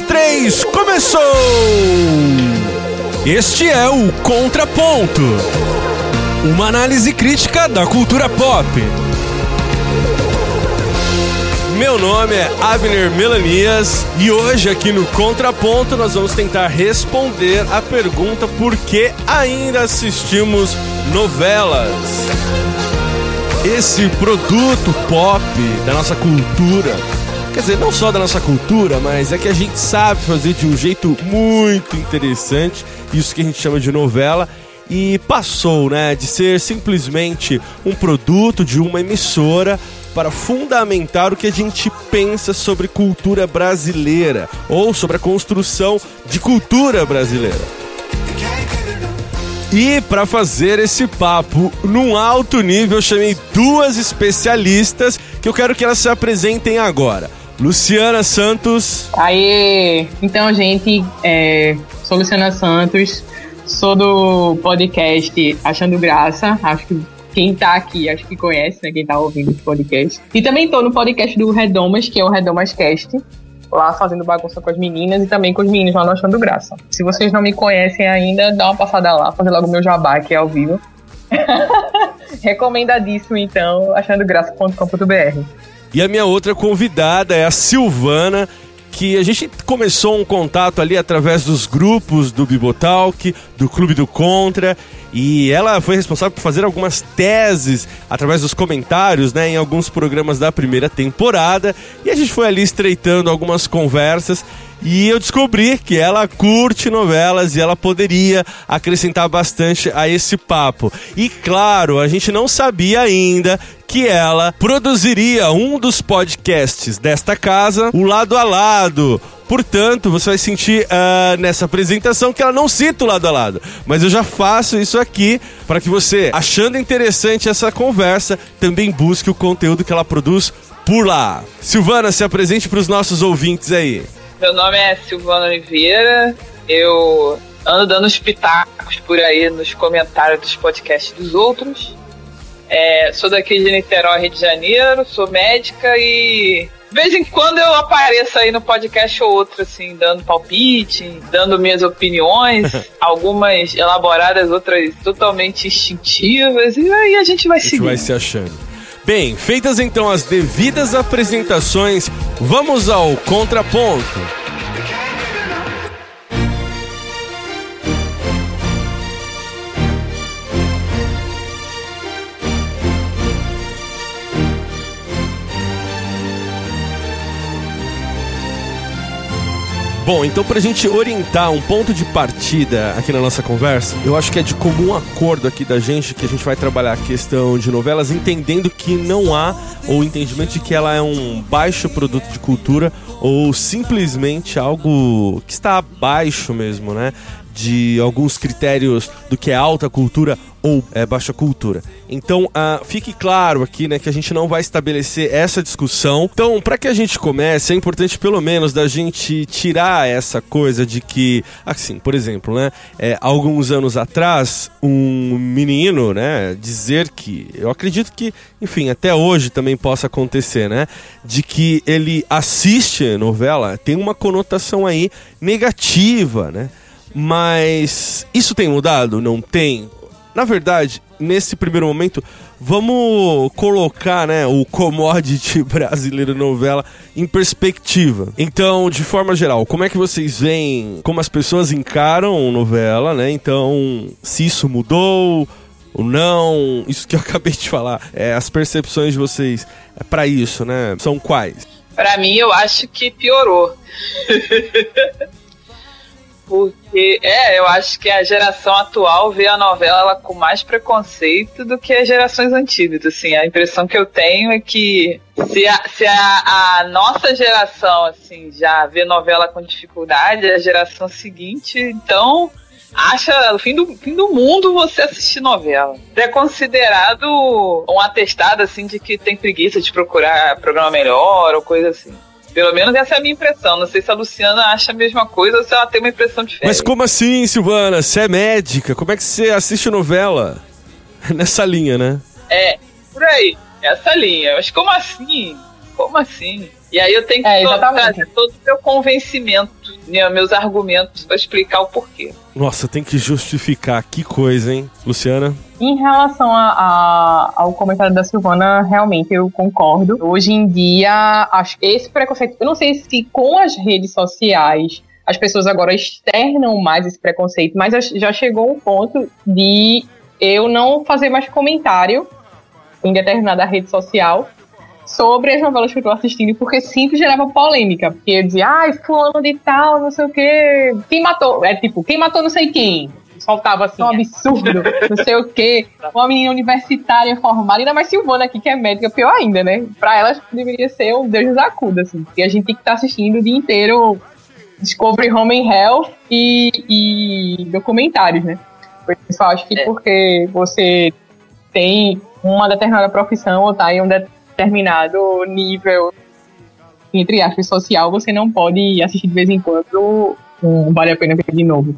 três, começou! Este é o Contraponto uma análise crítica da cultura pop. Meu nome é Abner Melanias e hoje aqui no Contraponto nós vamos tentar responder a pergunta por que ainda assistimos novelas. Esse produto pop da nossa cultura Quer dizer, não só da nossa cultura, mas é que a gente sabe fazer de um jeito muito interessante, isso que a gente chama de novela, e passou, né, de ser simplesmente um produto de uma emissora para fundamentar o que a gente pensa sobre cultura brasileira ou sobre a construção de cultura brasileira. E para fazer esse papo num alto nível, eu chamei duas especialistas que eu quero que elas se apresentem agora. Luciana Santos. Aê! Então, gente, é, sou Luciana Santos, sou do podcast Achando Graça, acho que quem tá aqui, acho que conhece, né, quem tá ouvindo esse podcast. E também tô no podcast do Redomas, que é o Redomas Cast, lá fazendo bagunça com as meninas e também com os meninos lá no Achando Graça. Se vocês não me conhecem ainda, dá uma passada lá, fazer logo meu jabá aqui ao vivo. Recomendadíssimo, então, achandograça.com.br. E a minha outra convidada é a Silvana, que a gente começou um contato ali através dos grupos do Bibotalk, do Clube do Contra, e ela foi responsável por fazer algumas teses através dos comentários, né, em alguns programas da primeira temporada, e a gente foi ali estreitando algumas conversas e eu descobri que ela curte novelas e ela poderia acrescentar bastante a esse papo. E claro, a gente não sabia ainda que ela produziria um dos podcasts desta casa, o Lado a Lado. Portanto, você vai sentir uh, nessa apresentação que ela não cita o lado a lado. Mas eu já faço isso aqui para que você, achando interessante essa conversa, também busque o conteúdo que ela produz por lá. Silvana, se apresente para os nossos ouvintes aí. Meu nome é Silvana Oliveira. Eu ando dando os pitacos por aí nos comentários dos podcasts dos outros. É, sou daqui de Niterói, Rio de Janeiro, sou médica e de vez em quando eu apareço aí no podcast ou outro, assim, dando palpite, dando minhas opiniões, algumas elaboradas, outras totalmente instintivas, e aí a gente vai seguir. A gente vai se achando. Bem, feitas então as devidas apresentações, vamos ao contraponto. Bom, então pra gente orientar um ponto de partida aqui na nossa conversa, eu acho que é de comum acordo aqui da gente que a gente vai trabalhar a questão de novelas entendendo que não há ou entendimento de que ela é um baixo produto de cultura ou simplesmente algo que está abaixo mesmo, né? De alguns critérios do que é alta cultura ou é, baixa cultura. Então, uh, fique claro aqui, né, que a gente não vai estabelecer essa discussão. Então, para que a gente comece, é importante pelo menos da gente tirar essa coisa de que, assim, por exemplo, né, é, alguns anos atrás, um menino, né, dizer que, eu acredito que, enfim, até hoje também possa acontecer, né, de que ele assiste novela, tem uma conotação aí negativa, né? Mas isso tem mudado? Não tem? Na verdade, nesse primeiro momento, vamos colocar né, o commodity brasileiro novela em perspectiva. Então, de forma geral, como é que vocês veem como as pessoas encaram novela, né? Então, se isso mudou ou não, isso que eu acabei de falar, é, as percepções de vocês é, para isso, né? São quais? Para mim, eu acho que piorou. Porque, é, eu acho que a geração atual vê a novela com mais preconceito do que as gerações antigas. Assim, a impressão que eu tenho é que se a, se a, a nossa geração, assim, já vê novela com dificuldade, a geração seguinte, então acha o fim do, fim do mundo você assistir novela. É considerado um atestado assim de que tem preguiça de procurar programa melhor ou coisa assim. Pelo menos essa é a minha impressão. Não sei se a Luciana acha a mesma coisa ou se ela tem uma impressão diferente. Mas como assim, Silvana? Você é médica? Como é que você assiste novela? Nessa linha, né? É, por aí. Essa linha. Mas como assim? Como assim? E aí eu tenho que é, trazer todo o meu convencimento meus argumentos para explicar o porquê. Nossa, tem que justificar. Que coisa, hein, Luciana? Em relação a, a, ao comentário da Silvana, realmente eu concordo. Hoje em dia, acho que esse preconceito, eu não sei se com as redes sociais as pessoas agora externam mais esse preconceito, mas já chegou um ponto de eu não fazer mais comentário em determinada rede social sobre as novelas que eu tô assistindo, porque sempre gerava polêmica. Porque eu dizia, ai, fulano de tal, não sei o quê. Quem matou? É tipo, quem matou não sei quem. Soltava assim, um absurdo, não sei o quê. Uma menina universitária formada, ainda mais Silvana aqui, que é médica, pior ainda, né? Pra ela deveria ser um Deus nos acuda, assim. Porque a gente tem que estar tá assistindo o dia inteiro Discovery Home and Health e, e documentários, né? Eu acho que é. porque você tem uma determinada profissão ou tá em um determinado nível, entre aspas, social, você não pode assistir de vez em quando um Vale a Pena Ver de novo.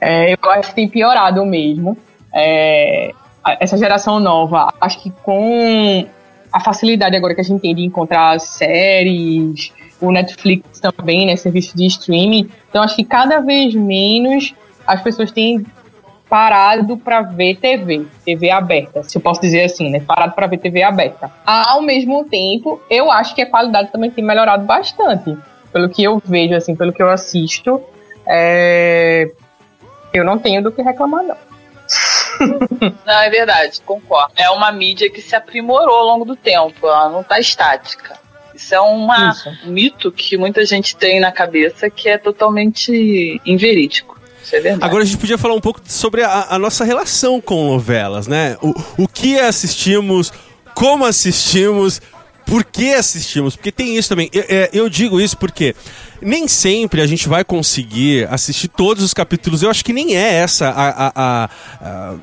É, eu acho que tem piorado mesmo. É, essa geração nova, acho que com a facilidade agora que a gente tem de encontrar séries, o Netflix também, né, serviço de streaming, então acho que cada vez menos as pessoas têm parado para ver TV, TV aberta, se eu posso dizer assim, né? Parado para ver TV aberta. Ao mesmo tempo, eu acho que a qualidade também tem melhorado bastante, pelo que eu vejo, assim, pelo que eu assisto. É... Eu não tenho do que reclamar, não. não, é verdade, concordo. É uma mídia que se aprimorou ao longo do tempo, ela não está estática. Isso é uma, um mito que muita gente tem na cabeça que é totalmente inverídico. É Agora a gente podia falar um pouco sobre a, a nossa relação com novelas, né? O, o que assistimos, como assistimos, por que assistimos? Porque tem isso também. Eu, é, eu, digo isso porque nem sempre a gente vai conseguir assistir todos os capítulos. Eu acho que nem é essa a, a, a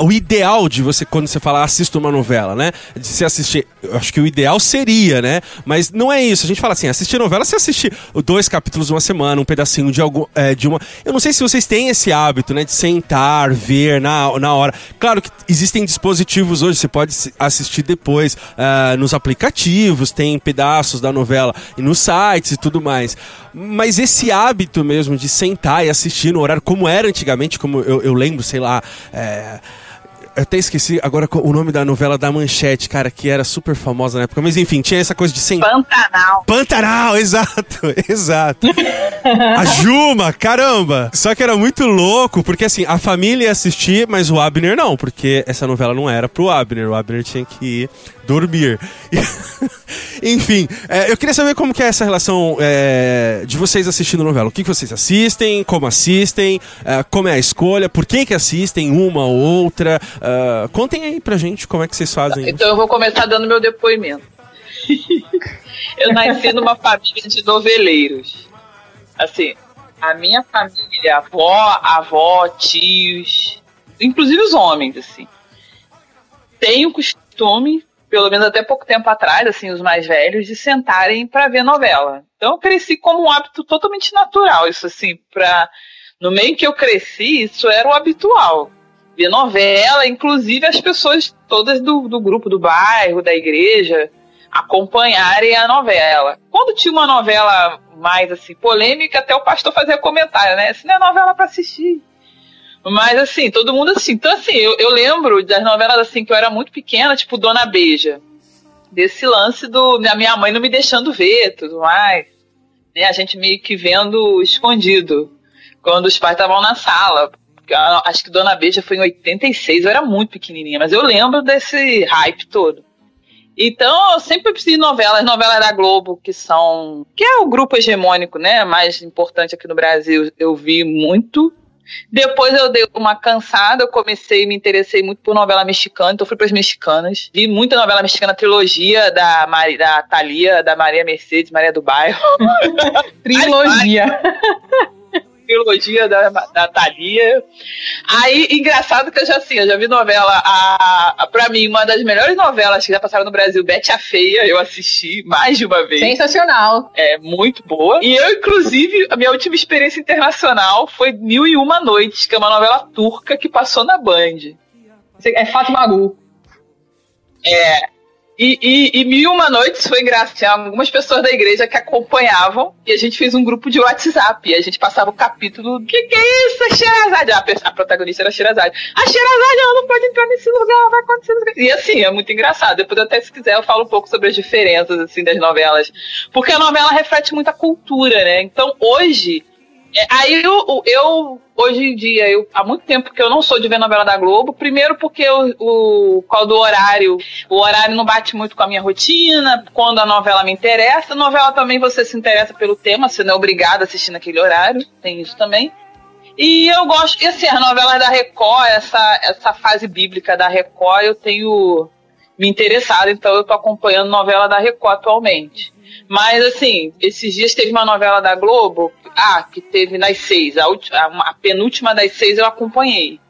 o ideal de você, quando você fala assista uma novela, né? De se assistir. Eu acho que o ideal seria, né? Mas não é isso. A gente fala assim: assistir novela, você assiste dois capítulos uma semana, um pedacinho de, algum, é, de uma. Eu não sei se vocês têm esse hábito, né? De sentar, ver na, na hora. Claro que existem dispositivos hoje, você pode assistir depois uh, nos aplicativos, tem pedaços da novela e nos sites e tudo mais. Mas esse hábito mesmo de sentar e assistir no horário, como era antigamente, como eu, eu lembro, sei lá. É eu até esqueci agora o nome da novela da Manchete, cara, que era super famosa na época. Mas enfim, tinha essa coisa de sem. Pantanal. Pantanal, exato, exato. a Juma, caramba! Só que era muito louco, porque assim, a família ia assistir, mas o Abner não, porque essa novela não era pro Abner. O Abner tinha que ir dormir. Enfim, é, eu queria saber como que é essa relação é, de vocês assistindo novela. O que, que vocês assistem, como assistem, é, como é a escolha, por que que assistem uma ou outra. É, contem aí pra gente como é que vocês fazem. Então eu vou começar dando meu depoimento. eu nasci numa família de noveleiros. Assim, a minha família, avó, avó, tios, inclusive os homens, assim, tem o costume pelo menos até pouco tempo atrás, assim, os mais velhos, de sentarem para ver novela. Então eu cresci como um hábito totalmente natural, isso assim, para no meio que eu cresci, isso era o habitual. Ver novela, inclusive as pessoas todas do, do grupo do bairro, da igreja, acompanharem a novela. Quando tinha uma novela mais assim polêmica, até o pastor fazia comentário, né? Isso não é novela para assistir. Mas assim, todo mundo assim. Então, assim, eu, eu lembro das novelas assim que eu era muito pequena, tipo Dona Beija. Desse lance do da minha mãe não me deixando ver tudo mais. Né, a gente meio que vendo escondido. Quando os pais estavam na sala. Acho que Dona Beija foi em 86, eu era muito pequenininha, mas eu lembro desse hype todo. Então, eu sempre preciso de novelas, novelas da Globo, que são. que é o grupo hegemônico, né? Mais importante aqui no Brasil. Eu vi muito. Depois eu dei uma cansada, eu comecei, me interessei muito por novela mexicana, então fui para as mexicanas. Vi muita novela mexicana, trilogia da, Mari, da Thalia, da Maria Mercedes, Maria do Bairro. trilogia trilogia da, da Thalia. Aí, engraçado que eu já, assim, eu já vi novela, a, a, pra mim, uma das melhores novelas que já passaram no Brasil, Bete a Feia, eu assisti mais de uma vez. Sensacional. É, muito boa. E eu, inclusive, a minha última experiência internacional foi Mil e Uma Noites, que é uma novela turca que passou na Band. É Fátima Gu. É, E, e, e Mil Uma Noites foi engraçado. Algumas pessoas da igreja que acompanhavam e a gente fez um grupo de WhatsApp. E a gente passava o capítulo: O que, que é isso, a Sherazade? A, a protagonista era a Sherazade. A Sherazade, ela não pode entrar nesse lugar, vai acontecer. E assim, é muito engraçado. Depois, até se quiser, eu falo um pouco sobre as diferenças assim das novelas. Porque a novela reflete muita cultura, né? Então hoje é, aí eu, eu, hoje em dia, eu, há muito tempo que eu não sou de ver novela da Globo. Primeiro porque o, o qual do horário, o horário não bate muito com a minha rotina. Quando a novela me interessa, a novela também você se interessa pelo tema, você não é obrigado a assistir naquele horário, tem isso também. E eu gosto, e assim, as novelas da Record, essa, essa fase bíblica da Record, eu tenho me interessado, então eu tô acompanhando novela da Record atualmente. Mas, assim, esses dias teve uma novela da Globo, ah, que teve nas seis. A, a, penúltima das seis eu acompanhei.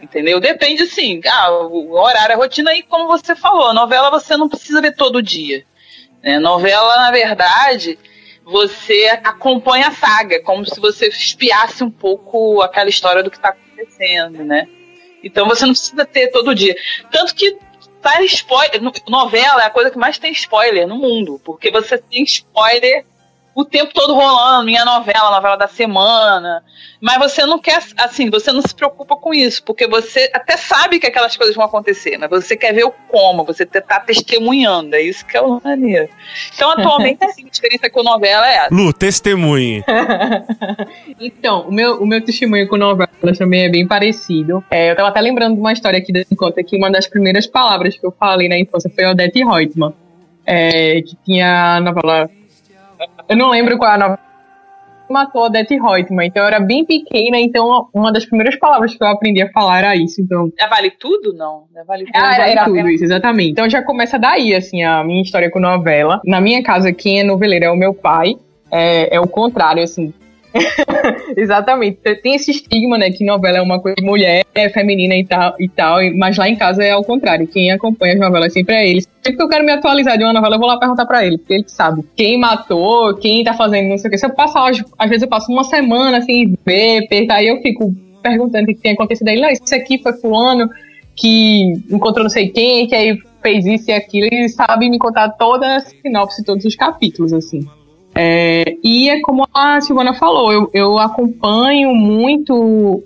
Entendeu? Depende, assim, ah, o horário, a rotina aí, como você falou, novela você não precisa ver todo dia. Né? Novela, na verdade, você acompanha a saga, como se você espiasse um pouco aquela história do que está acontecendo, né? Então você não precisa ter todo dia. Tanto que tá spoiler. Novela é a coisa que mais tem spoiler no mundo. Porque você tem spoiler o tempo todo rolando, minha novela, novela da semana. Mas você não quer, assim, você não se preocupa com isso, porque você até sabe que aquelas coisas vão acontecer, mas você quer ver o como, você tá testemunhando, é isso que é o maneiro. Então, atualmente, assim, a diferença com novela é essa. Lu, testemunhe. então, o meu, o meu testemunho com novela também é bem parecido. É, eu tava até lembrando de uma história aqui da conta que uma das primeiras palavras que eu falei na infância foi Odete Reutemann, é, que tinha a novela eu não lembro qual é a novela matou a Odette Reutemann, então eu era bem pequena, então uma das primeiras palavras que eu aprendi a falar era isso, então... É Vale Tudo? Não, é Vale Tudo. Ah, era, era tudo, isso, exatamente. Então já começa daí, assim, a minha história com novela. Na minha casa, quem é noveleiro é o meu pai, é, é o contrário, assim, Exatamente. Tem esse estigma, né, que novela é uma coisa de mulher, é feminina e tal, e tal, mas lá em casa é ao contrário. Quem acompanha as novelas sempre é ele. Sempre que eu quero me atualizar de uma novela, eu vou lá perguntar pra ele, porque ele sabe quem matou, quem tá fazendo não sei o que. Se eu passar, às vezes eu passo uma semana sem ver, aí eu fico perguntando o que tem acontecido aí. Não, isso aqui foi fulano que encontrou não sei quem, que aí fez isso e aquilo, e sabe me contar toda a sinopse, todos os capítulos, assim. É, e é como a Silvana falou, eu, eu acompanho muito.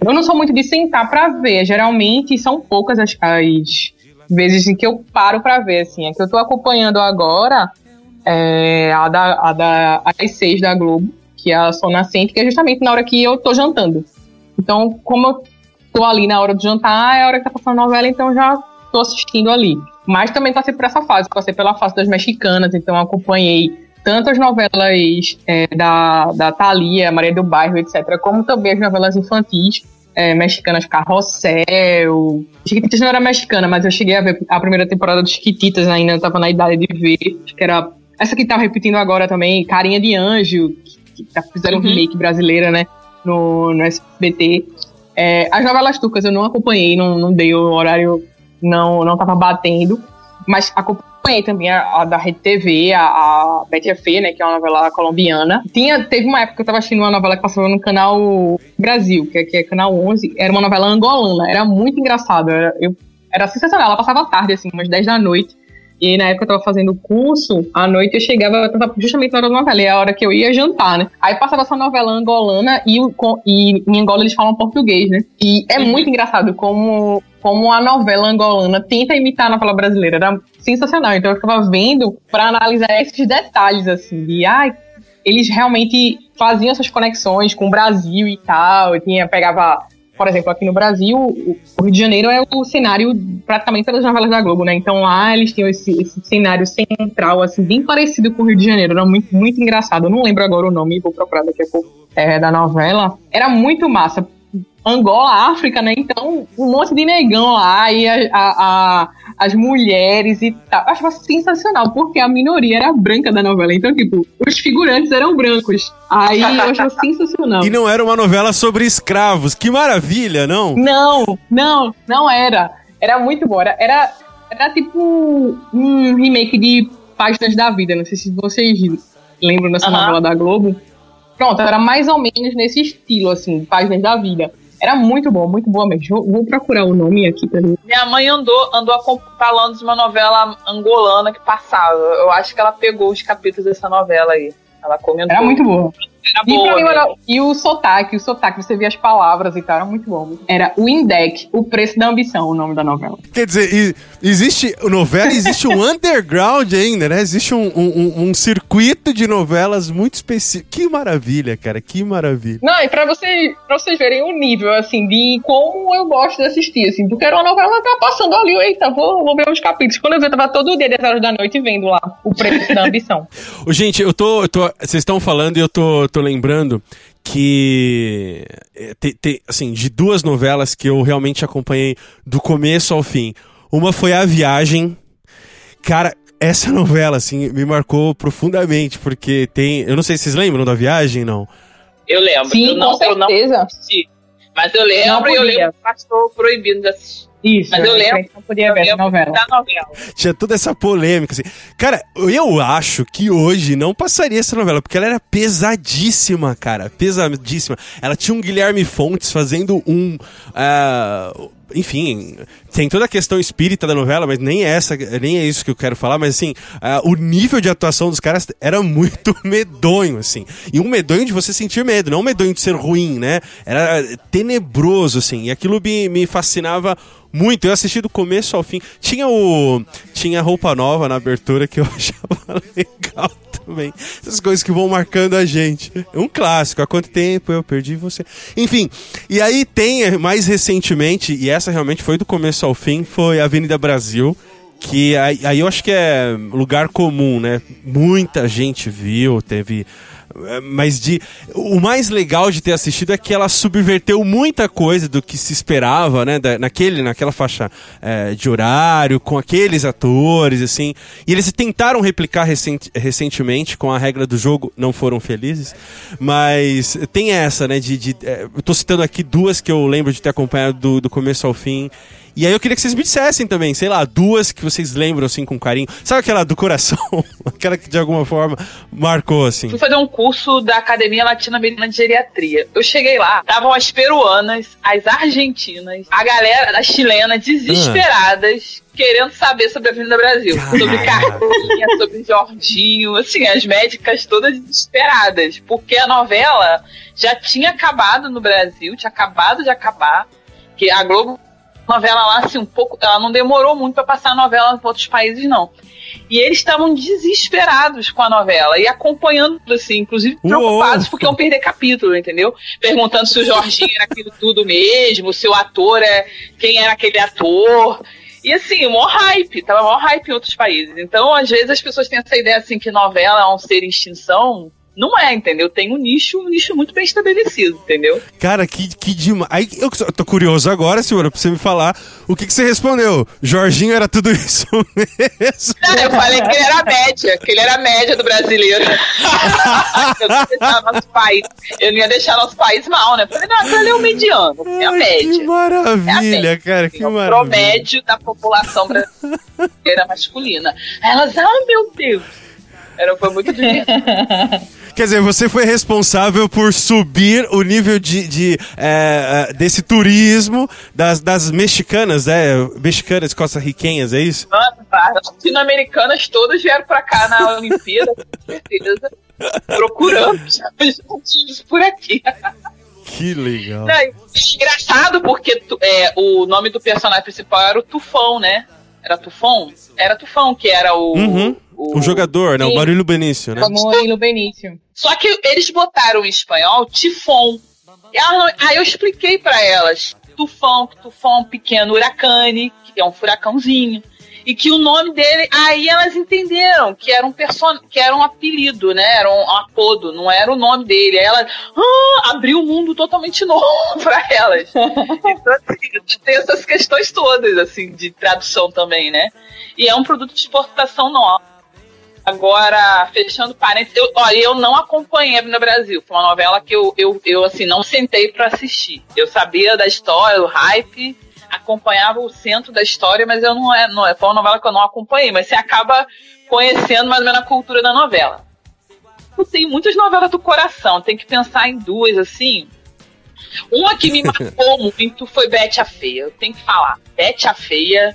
Eu não sou muito de sentar para ver. Geralmente são poucas as, as vezes em que eu paro para ver. Assim, a que eu tô acompanhando agora é a da, a da às seis da Globo, que é a Sol Nascente, que é justamente na hora que eu tô jantando. Então, como eu tô ali na hora do jantar, é a hora que tá passando a novela, então já tô assistindo ali. Mas também passei por essa fase, passei pela fase das mexicanas, então acompanhei tanto as novelas é, da, da Thalia, Maria do Bairro, etc., como também as novelas infantis é, mexicanas, Carrossel. Chiquititas não era mexicana, mas eu cheguei a ver a primeira temporada dos Chiquititas ainda, eu tava na idade de ver. Acho que era. Essa que tá repetindo agora também, Carinha de Anjo, que, que tá, fizeram uhum. um remake brasileira, né? No, no SBT. É, as novelas turcas eu não acompanhei, não, não dei o horário, não, não tava batendo. Mas acompanhei também a, a, da Rede TV, a, a Betty Fê, né, que é uma novela colombiana. Tinha, teve uma época que eu tava assistindo uma novela que passava no canal Brasil, que, é, que é canal 11, era uma novela angolana, era muito engraçado, era, eu, era sensacional, ela passava tarde, assim, umas 10 da noite. E na época eu tava fazendo curso, à noite eu chegava, justamente na hora da novela, é a hora que eu ia jantar, né? Aí passava essa novela angolana e, e em Angola eles falam português, né? E é uhum. muito engraçado como, como a novela angolana tenta imitar a novela brasileira. Era sensacional. Então eu ficava vendo para analisar esses detalhes, assim, de ai, eles realmente faziam essas conexões com o Brasil e tal. Eu tinha, pegava por exemplo, aqui no Brasil, o Rio de Janeiro é o cenário praticamente das novelas da Globo, né? Então lá eles tinham esse, esse cenário central, assim, bem parecido com o Rio de Janeiro. Era muito, muito engraçado. Eu não lembro agora o nome, vou procurar daqui a pouco, é, da novela. Era muito massa. Angola, África, né? Então, um monte de negão lá e a, a, a, as mulheres e tal. Eu achava sensacional, porque a minoria era branca da novela. Então, tipo, os figurantes eram brancos. Aí eu achava sensacional. E não era uma novela sobre escravos. Que maravilha, não? Não, não, não era. Era muito bom. Era, era, era tipo um remake de Páginas da Vida. Não sei se vocês lembram dessa novela da Globo. Pronto, era mais ou menos nesse estilo, assim, Páginas da Vida. Era muito bom, muito boa mesmo. Vou, vou procurar o nome aqui pra mim. Minha mãe andou, andou falando de uma novela angolana que passava. Eu acho que ela pegou os capítulos dessa novela aí. Ela comentou. Era muito boa. Era E, boa, né? era- e o sotaque, o sotaque, você via as palavras e tal, era muito bom. Era o Indec, o preço da ambição, o nome da novela. Quer dizer, existe novela, existe um underground ainda, né? Existe um, um- um- circuito de novelas muito específico. Que maravilha, cara, que maravilha. Não, e pra, você, pra vocês verem o nível, assim, de como eu gosto de assistir, assim, porque era uma novela que tava passando ali, eita, vou, vou ver uns capítulos. Quando eu vi, eu tava todo dia, 10 horas da noite, vendo lá o preço da ambição. Gente, eu tô. eu tô- Vocês estão falando e eu tô, tô lembrando que. é, Tem, tem, assim, de duas novelas que eu realmente acompanhei do começo ao fim. Uma foi A Viagem. Cara, essa novela, assim, me marcou profundamente, porque tem. Eu não sei se vocês lembram da viagem, não. Eu lembro. Sim, eu não, com eu não certeza. assisti. Mas eu Não lembro eu lembro que passou proibido de assistir. Isso, Mas eu a lembro- gente não podia ver essa novela. novela. Tinha toda essa polêmica, assim. Cara, eu acho que hoje não passaria essa novela, porque ela era pesadíssima, cara. Pesadíssima. Ela tinha um Guilherme Fontes fazendo um. ah, enfim, tem toda a questão espírita da novela, mas nem é essa, nem é isso que eu quero falar, mas assim, ah, o nível de atuação dos caras era muito medonho, assim. E um medonho de você sentir medo, não um medonho de ser ruim, né? Era tenebroso, assim. E aquilo me, me fascinava muito. Eu assisti do começo ao fim. Tinha o. Tinha roupa nova na abertura que eu achava legal também. Essas coisas que vão marcando a gente. Um clássico. Há quanto tempo eu perdi você? Enfim. E aí tem eh, mais recentemente, e essa realmente foi do começo ao fim, foi Avenida Brasil. Que aí, aí eu acho que é lugar comum, né? Muita gente viu, teve. Eh, Mas de. O mais legal de ter assistido é que ela subverteu muita coisa do que se esperava, né? da- naquele, naquela faixa eh, de horário, com aqueles atores, assim. E eles tentaram replicar recent- recentemente com a regra do jogo, não foram felizes. Mas tem essa, né? De, de, eh, eu tô citando aqui duas que eu lembro de ter acompanhado do, do começo ao fim. E aí eu queria que vocês me dissessem também, sei lá, duas que vocês lembram assim com carinho. Sabe aquela do coração? aquela que de alguma forma marcou assim. Fui fazer um curso da Academia Latino-Americana de Geriatria. Eu cheguei lá, estavam as peruanas, as argentinas, a galera, as chilenas, desesperadas, querendo saber sobre a Avenida Brasil. Caraca. Sobre Carlinha, sobre Jorginho, assim, as médicas todas desesperadas. Porque a novela já tinha acabado no Brasil, tinha acabado de acabar. Que a Globo, novela lá, assim, um pouco. Ela não demorou muito pra passar a novela em outros países, não. E eles estavam desesperados com a novela e acompanhando, assim, inclusive Uou. preocupados porque iam perder capítulo, entendeu? Perguntando se o Jorginho era aquilo tudo mesmo, se o ator é. quem era aquele ator. E assim, o maior hype, tava maior hype em outros países. Então, às vezes, as pessoas têm essa ideia assim que novela é um ser em extinção. Não é, entendeu? Tem um nicho, um nicho muito bem estabelecido, entendeu? Cara, que, que demais. Aí eu tô curioso agora, senhora, pra você me falar o que, que você respondeu. Jorginho era tudo isso mesmo. Não, eu falei que ele era a média, que ele era a média do brasileiro. eu não ia deixar nosso país. Eu não ia deixar nosso país mal, né? Eu falei, não, ele é o mediano, é a média. Que maravilha, cara, que É o maravilha. promédio da população brasileira masculina. Elas, ah, meu Deus. Era, foi muito divertido. Quer dizer, você foi responsável por subir o nível de, de, é, é, desse turismo das, das mexicanas, é? Mexicanas, costarriquenhas, é isso? Mano, as latino-americanas todas vieram pra cá na Olimpíada, com certeza. Procurando os por aqui. Que legal. Não, e engraçado porque é, o nome do personagem principal era o Tufão, né? Era Tufão? Era Tufão, que era o. Uhum. O jogador, né? O. Barulho Benício, né? Murilo Benício. Só que eles botaram em espanhol Tifon. E não- aí eu expliquei pra elas: Tufão, que Tufão é um pequeno huracane, que é um furacãozinho. E que o nome dele. Aí elas entenderam que era um person... que era um apelido, né? Era um apodo, não era o nome dele. Aí elas. Ah, abriu um mundo totalmente novo pra elas. Então, assim, tem essas questões todas, assim, de tradução também, né? E é um produto de exportação nosso. Agora, fechando parênteses, eu, olha, eu não acompanhei no Brasil. Foi uma novela que eu, eu, eu assim, não sentei pra assistir. Eu sabia da história, o hype, acompanhava o centro da história, mas eu não é, não é. Foi uma novela que eu não acompanhei, mas você acaba conhecendo mais ou menos a cultura da novela. Eu tenho muitas novelas do coração, tem que pensar em duas, assim. Uma que me marcou muito foi Bete a Feia. Eu tenho que falar. Bete a Feia.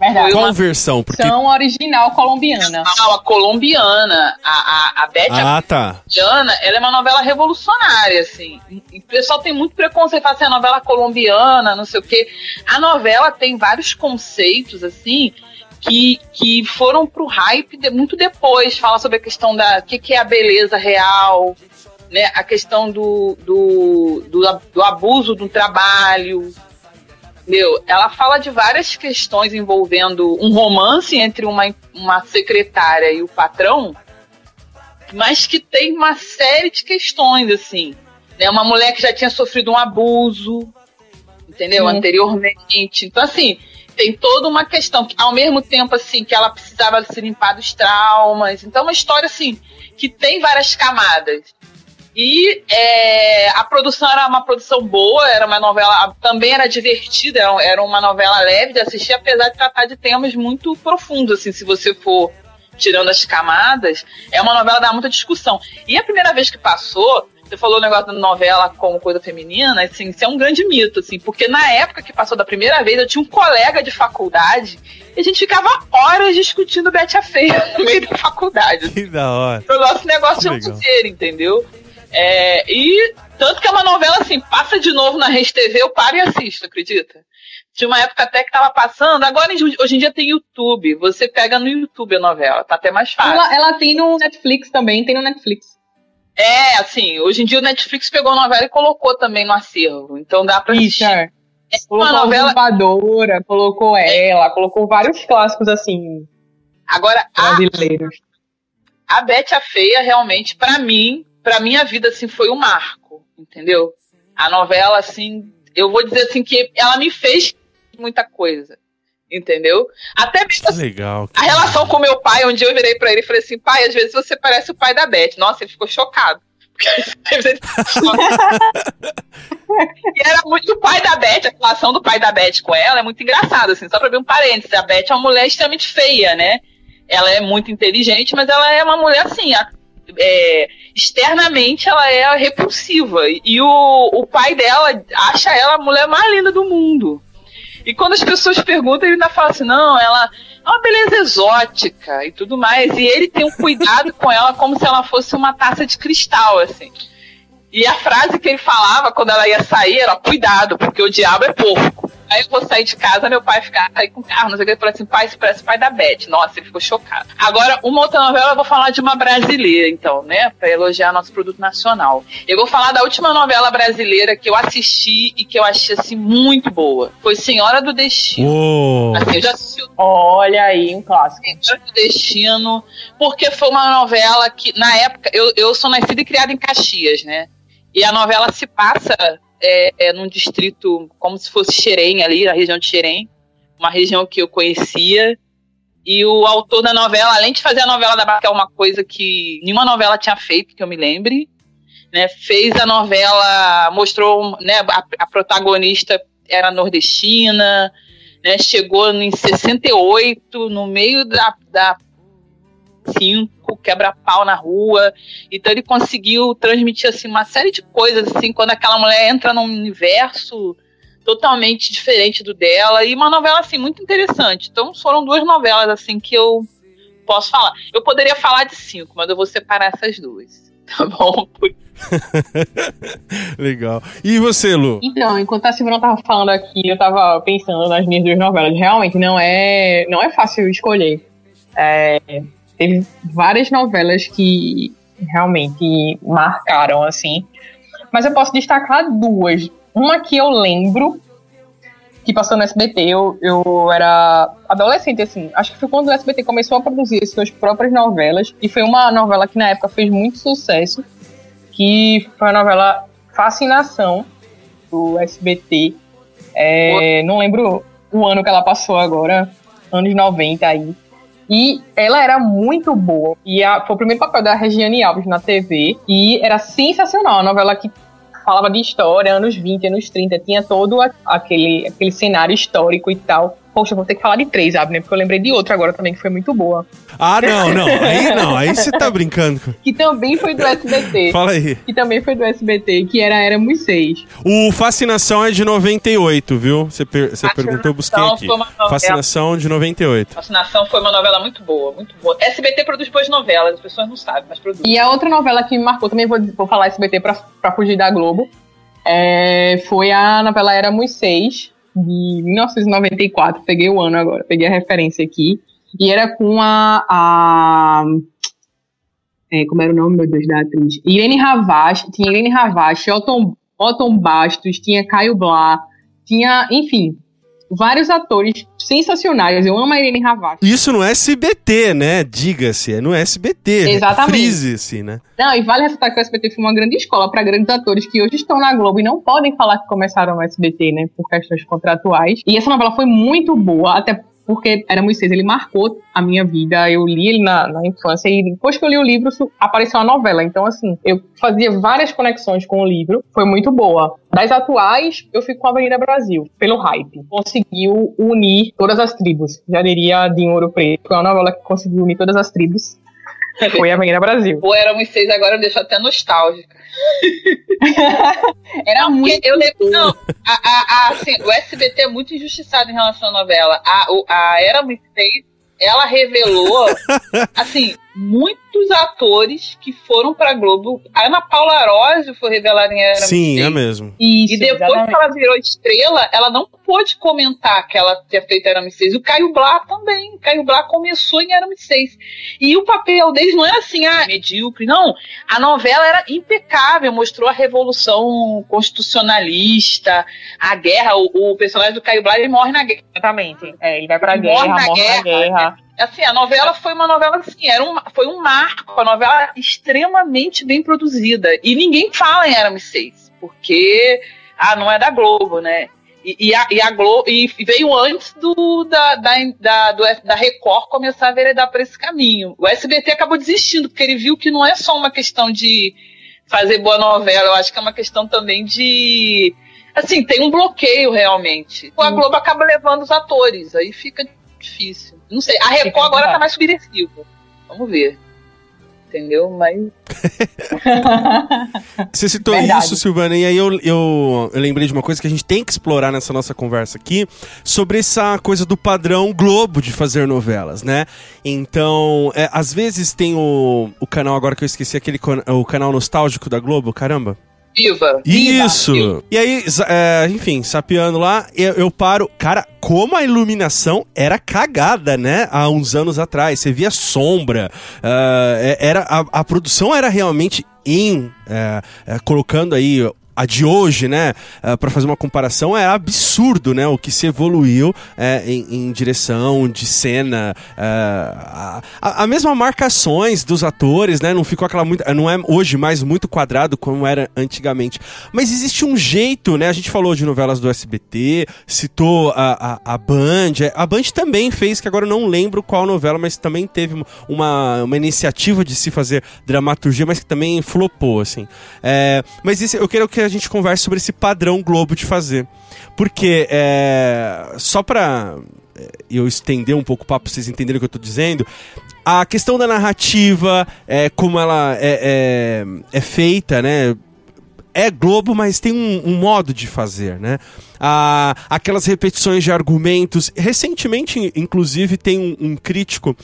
Verdade. Qual uma- versão? Porque. São original colombiana. Não, a colombiana. A, a, a Bete a Ah, tá. colombiana, ela é uma novela revolucionária, assim. E o pessoal tem muito preconceito, fala assim, a novela colombiana, não sei o quê. A novela tem vários conceitos, assim, que, que foram pro hype de- muito depois. Fala sobre a questão da que, que é a beleza real, né? A questão do, do, do, do abuso do trabalho. Meu, ela fala de várias questões envolvendo um romance entre uma, uma secretária e o patrão, mas que tem uma série de questões, assim. Né? Uma mulher que já tinha sofrido um abuso, entendeu? Sim. Anteriormente. Então, assim, tem toda uma questão, que, ao mesmo tempo, assim, que ela precisava se limpar dos traumas. Então, é uma história, assim, que tem várias camadas. E é, a produção era uma produção boa, era uma novela, também era divertida, era, uma novela leve de assistir, apesar de tratar de temas muito profundos, assim, se você for tirando as camadas, é uma novela que dá muita discussão. E a primeira vez que passou, você falou o negócio da novela como coisa feminina, assim, isso é um grande mito, assim, porque na época que passou da primeira vez, eu tinha um colega de faculdade e a gente ficava horas discutindo Bete a Feia no meio da faculdade. Que da hora. O nosso negócio de Legal. lazer, entendeu? É, e tanto que é uma novela assim, passa de novo na Rede TV, eu paro e assisto, acredita? Tinha uma época até que tava passando, agora hoje em dia tem YouTube, você pega no YouTube a novela, tá até mais fácil. Ela, ela tem no Netflix também, tem no Netflix. É, assim, hoje em dia o Netflix pegou a novela e colocou também no acervo, então dá pra Isso, assistir. é. É uma Colocou a novela. Usurpadora, colocou ela, colocou vários clássicos assim, Agora, a, brasileiros. a Bete a Feia, realmente, pra mim, pra minha vida, assim, foi um marco, entendeu? A novela, assim, eu vou dizer assim que ela me fez muita coisa, entendeu? Até mesmo assim, legal. a relação com meu pai, um dia eu virei pra ele e falei assim, pai, às vezes você parece o pai da Beth. Nossa, ele ficou chocado. Ele ficou e era muito o pai da Beth, a relação do pai da Beth com ela é muito engraçada, assim, só pra abrir um parênteses. A Beth é uma mulher extremamente feia, né? Ela é muito inteligente, mas ela é uma mulher assim, a- é, externamente ela é repulsiva. E o, o pai dela acha ela a mulher mais linda do mundo. E quando as pessoas perguntam, ele ainda fala assim: não, ela é uma beleza exótica e tudo mais. E ele tem um cuidado com ela como se ela fosse uma taça de cristal, assim. E a frase que ele falava quando ela ia sair era: cuidado, porque o diabo é porco. Aí eu vou sair de casa, meu pai fica aí com o carro, não sei o que. Ele falou assim: pai, isso parece pai da Beth. Nossa, ele ficou chocado. Agora, uma outra novela, eu vou falar de uma brasileira, então, né? Pra elogiar nosso produto nacional. Eu vou falar da última novela brasileira que eu assisti e que eu achei, assim, muito boa. Foi Senhora do Destino. Uou. Assim, eu já assisti o Olha aí, um clássico. Senhora do Destino, porque foi uma novela que, na época, eu, eu sou nascida e criada em Caxias, né? E a novela se passa é, é, num distrito como se fosse Xerém ali, a região de Xerém, uma região que eu conhecia. E o autor da novela, além de fazer a novela da Barra, que é uma coisa que nenhuma novela tinha feito, que eu me lembre, né, fez a novela, mostrou, né, a, a protagonista era nordestina, né, chegou em 68, no meio da, da quebra-pau na rua. Então ele conseguiu transmitir assim uma série de coisas assim quando aquela mulher entra num universo totalmente diferente do dela e uma novela assim muito interessante. Então foram duas novelas assim que eu posso falar. Eu poderia falar de cinco, mas eu vou separar essas duas. Tá bom? Legal. E você, Lu? Então, enquanto a Silvana tava falando aqui, eu tava pensando nas minhas duas novelas. Realmente não é, não é fácil escolher. É, teve várias novelas que realmente marcaram, assim. Mas eu posso destacar duas. Uma que eu lembro, que passou no SBT, eu, eu era adolescente, assim. Acho que foi quando o SBT começou a produzir suas próprias novelas. E foi uma novela que na época fez muito sucesso. Que foi a novela Fascinação, do SBT. É, não lembro o ano que ela passou agora, anos 90 aí. E ela era muito boa. E a- foi o primeiro papel da Regiane Alves na TV. E era sensacional. A novela que falava de história, anos 20, anos 30. Tinha todo aquele, aquele cenário histórico e tal. Poxa, vou ter que falar de três, Abner, porque eu lembrei de outra agora também que foi muito boa. Ah, não, não. Aí não, aí você tá brincando. Que também foi do SBT. Fala aí. Que também foi do SBT, que era Éramos Seis. O Fascinação é de 98, viu? Você, per você perguntou, eu busquei aqui. foi uma novela. Fascinação de 98. Fascinação foi uma novela muito boa, muito boa. SBT produz boas novelas, as pessoas não sabem, mas produz. E a outra novela que me marcou, também vou, vou falar SBT pra, pra fugir da Globo, é, foi a novela Éramos Seis, de 1994. Peguei o ano agora, peguei a referência aqui. E era com a. a é, como era o nome, meu Deus, da atriz? Irene Ravache, tinha Irene Ravache, Otton, Otton Bastos, tinha Caio Blá, tinha, enfim, vários atores sensacionais. Eu amo a Irene Ravache. Isso no SBT, né? Diga-se, é no SBT. Exatamente. Frise-se, né? Não, e vale ressaltar que o SBT foi uma grande escola para grandes atores que hoje estão na Globo e não podem falar que começaram no SBT, né? Por questões contratuais. E essa novela foi muito boa, até porque era Moisés, ele marcou a minha vida. Eu li ele na, na infância e depois que eu li o livro, apareceu a novela. Então, assim, eu fazia várias conexões com o livro. Foi muito boa. Das atuais, eu fico com a Avenida Brasil, pelo hype. Conseguiu unir todas as tribos. Já diria de Ouro Preto. Foi uma novela que conseguiu unir todas as tribos. Foi a Avenida Brasil. Pô, Éramos Seis agora me deixou até nostálgica. Era muito. Porque eu lembro, não, a, a, a, assim, o SBT é muito injustiçado em relação à novela. A, o, a Era Muito Seis, ela revelou, assim, muitos atores que foram pra Globo. A Ana Paula Arósio foi revelada em Era Sim, é mesmo. Isso, E depois exatamente. que ela virou estrela, ela não pôde comentar que ela tinha feito Arame 6. O Caio Blá também. O Caio Blá começou em Arame 6. E o papel deles não é assim, ah, medíocre. Não. A novela era impecável, mostrou a revolução constitucionalista, a guerra. O, o personagem do Caio Blá ele morre na guerra. Exatamente. É, ele vai pra Morre guerra, na morre na guerra. Assim, a novela foi uma novela assim, era um, foi um marco, a novela extremamente bem produzida. E ninguém fala em Arame 6, porque ah, não é da Globo, né? E, e a, e a Globo e veio antes do, da, da, da, do, da Record começar a veredar por esse caminho. O SBT acabou desistindo, porque ele viu que não é só uma questão de fazer boa novela, eu acho que é uma questão também de. Assim, tem um bloqueio realmente. A Globo acaba levando os atores, aí fica difícil. Não sei. A Record agora tá mais subversiva. Vamos ver. Entendeu? Mas. Você citou Verdade. isso, Silvana, e aí eu, eu, eu lembrei de uma coisa que a gente tem que explorar nessa nossa conversa aqui, sobre essa coisa do padrão Globo de fazer novelas, né? Então, é, às vezes tem o, o canal, agora que eu esqueci, aquele o canal nostálgico da Globo, caramba. Viva! Viva! Isso! E aí, é, enfim, sapeando lá, eu, eu paro. Cara, como a iluminação era cagada, né? Há uns anos atrás. Você via sombra. é- era, a, a produção era realmente em. é, é, colocando aí. A de hoje, né? para fazer uma comparação, é absurdo, né? O que se evoluiu é, em, em direção de cena. a, a, a mesma marcações dos atores, né? Não ficou aquela muito. Não é hoje mais muito quadrado como era antigamente. Mas existe um jeito, né? A gente falou de novelas do SBT, citou a, a, a Band. A Band também fez, que agora eu não lembro qual novela, mas também teve uma, uma iniciativa de se fazer dramaturgia, mas que também flopou, assim. É, mas isso, eu quero que a gente converse sobre esse padrão Globo de fazer. Porque, é, só pra é, eu estender um pouco o papo pra vocês entenderem o que eu tô dizendo, a questão da narrativa, é, como ela é, é, é feita, né? É Globo, mas tem um, um modo de fazer, né? Ah, aquelas repetições de argumentos. Recentemente, inclusive, tem um, um crítico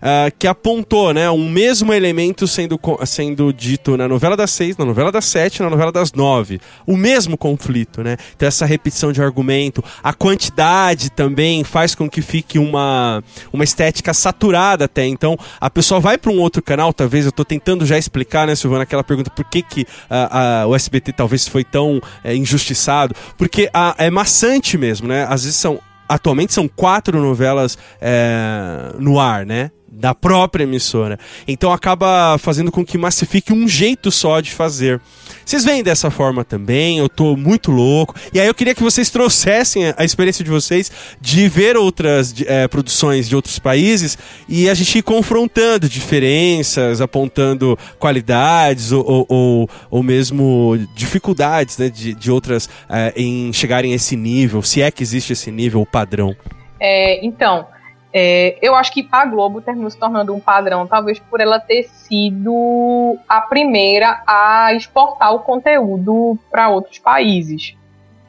ah, que apontou, né, um mesmo elemento sendo, sendo dito na novela das seis, na novela das sete, na novela das nove. O mesmo conflito, né? Então essa repetição de argumento, a quantidade também faz com que fique uma, uma estética saturada até. Então a pessoa vai para um outro canal, talvez eu tô tentando já explicar, né, Silvana, aquela pergunta por que, que ah, ah, o SBT talvez foi tão eh, injustiçado, porque é maçante mesmo, né? Às vezes são atualmente são quatro novelas é, no ar, né? Da própria emissora. Então acaba fazendo com que massifique um jeito só de fazer. Vocês veem dessa forma também, eu tô muito louco. E aí eu queria que vocês trouxessem a experiência de vocês de ver outras é, produções de outros países e a gente ir confrontando diferenças, apontando qualidades ou, ou, ou, ou mesmo dificuldades né, de, de outras é, em chegarem a esse nível, se é que existe esse nível, padrão. É, então, é, eu acho que a Globo terminou se tornando um padrão, talvez por ela ter sido a primeira a exportar o conteúdo para outros países.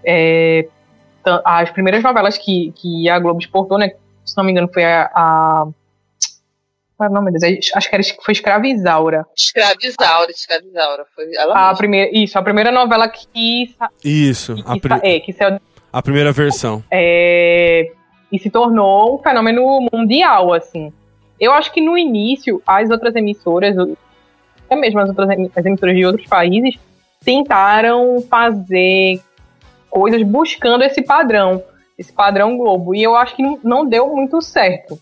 É, as primeiras novelas que, que a Globo exportou, né, se não me engano, foi a. a qual é o nome deles? Acho que era, foi Escravizaura. Escravizaura, Escravizaura. Foi ela a primeira, isso, a primeira novela que. Isso, que, a, pri é, que saiu, a primeira versão. É, e se tornou um fenômeno mundial, assim. Eu acho que no início, as outras emissoras, até mesmo as outras as emissoras de outros países, tentaram fazer coisas buscando esse padrão, esse padrão Globo. E eu acho que não deu muito certo.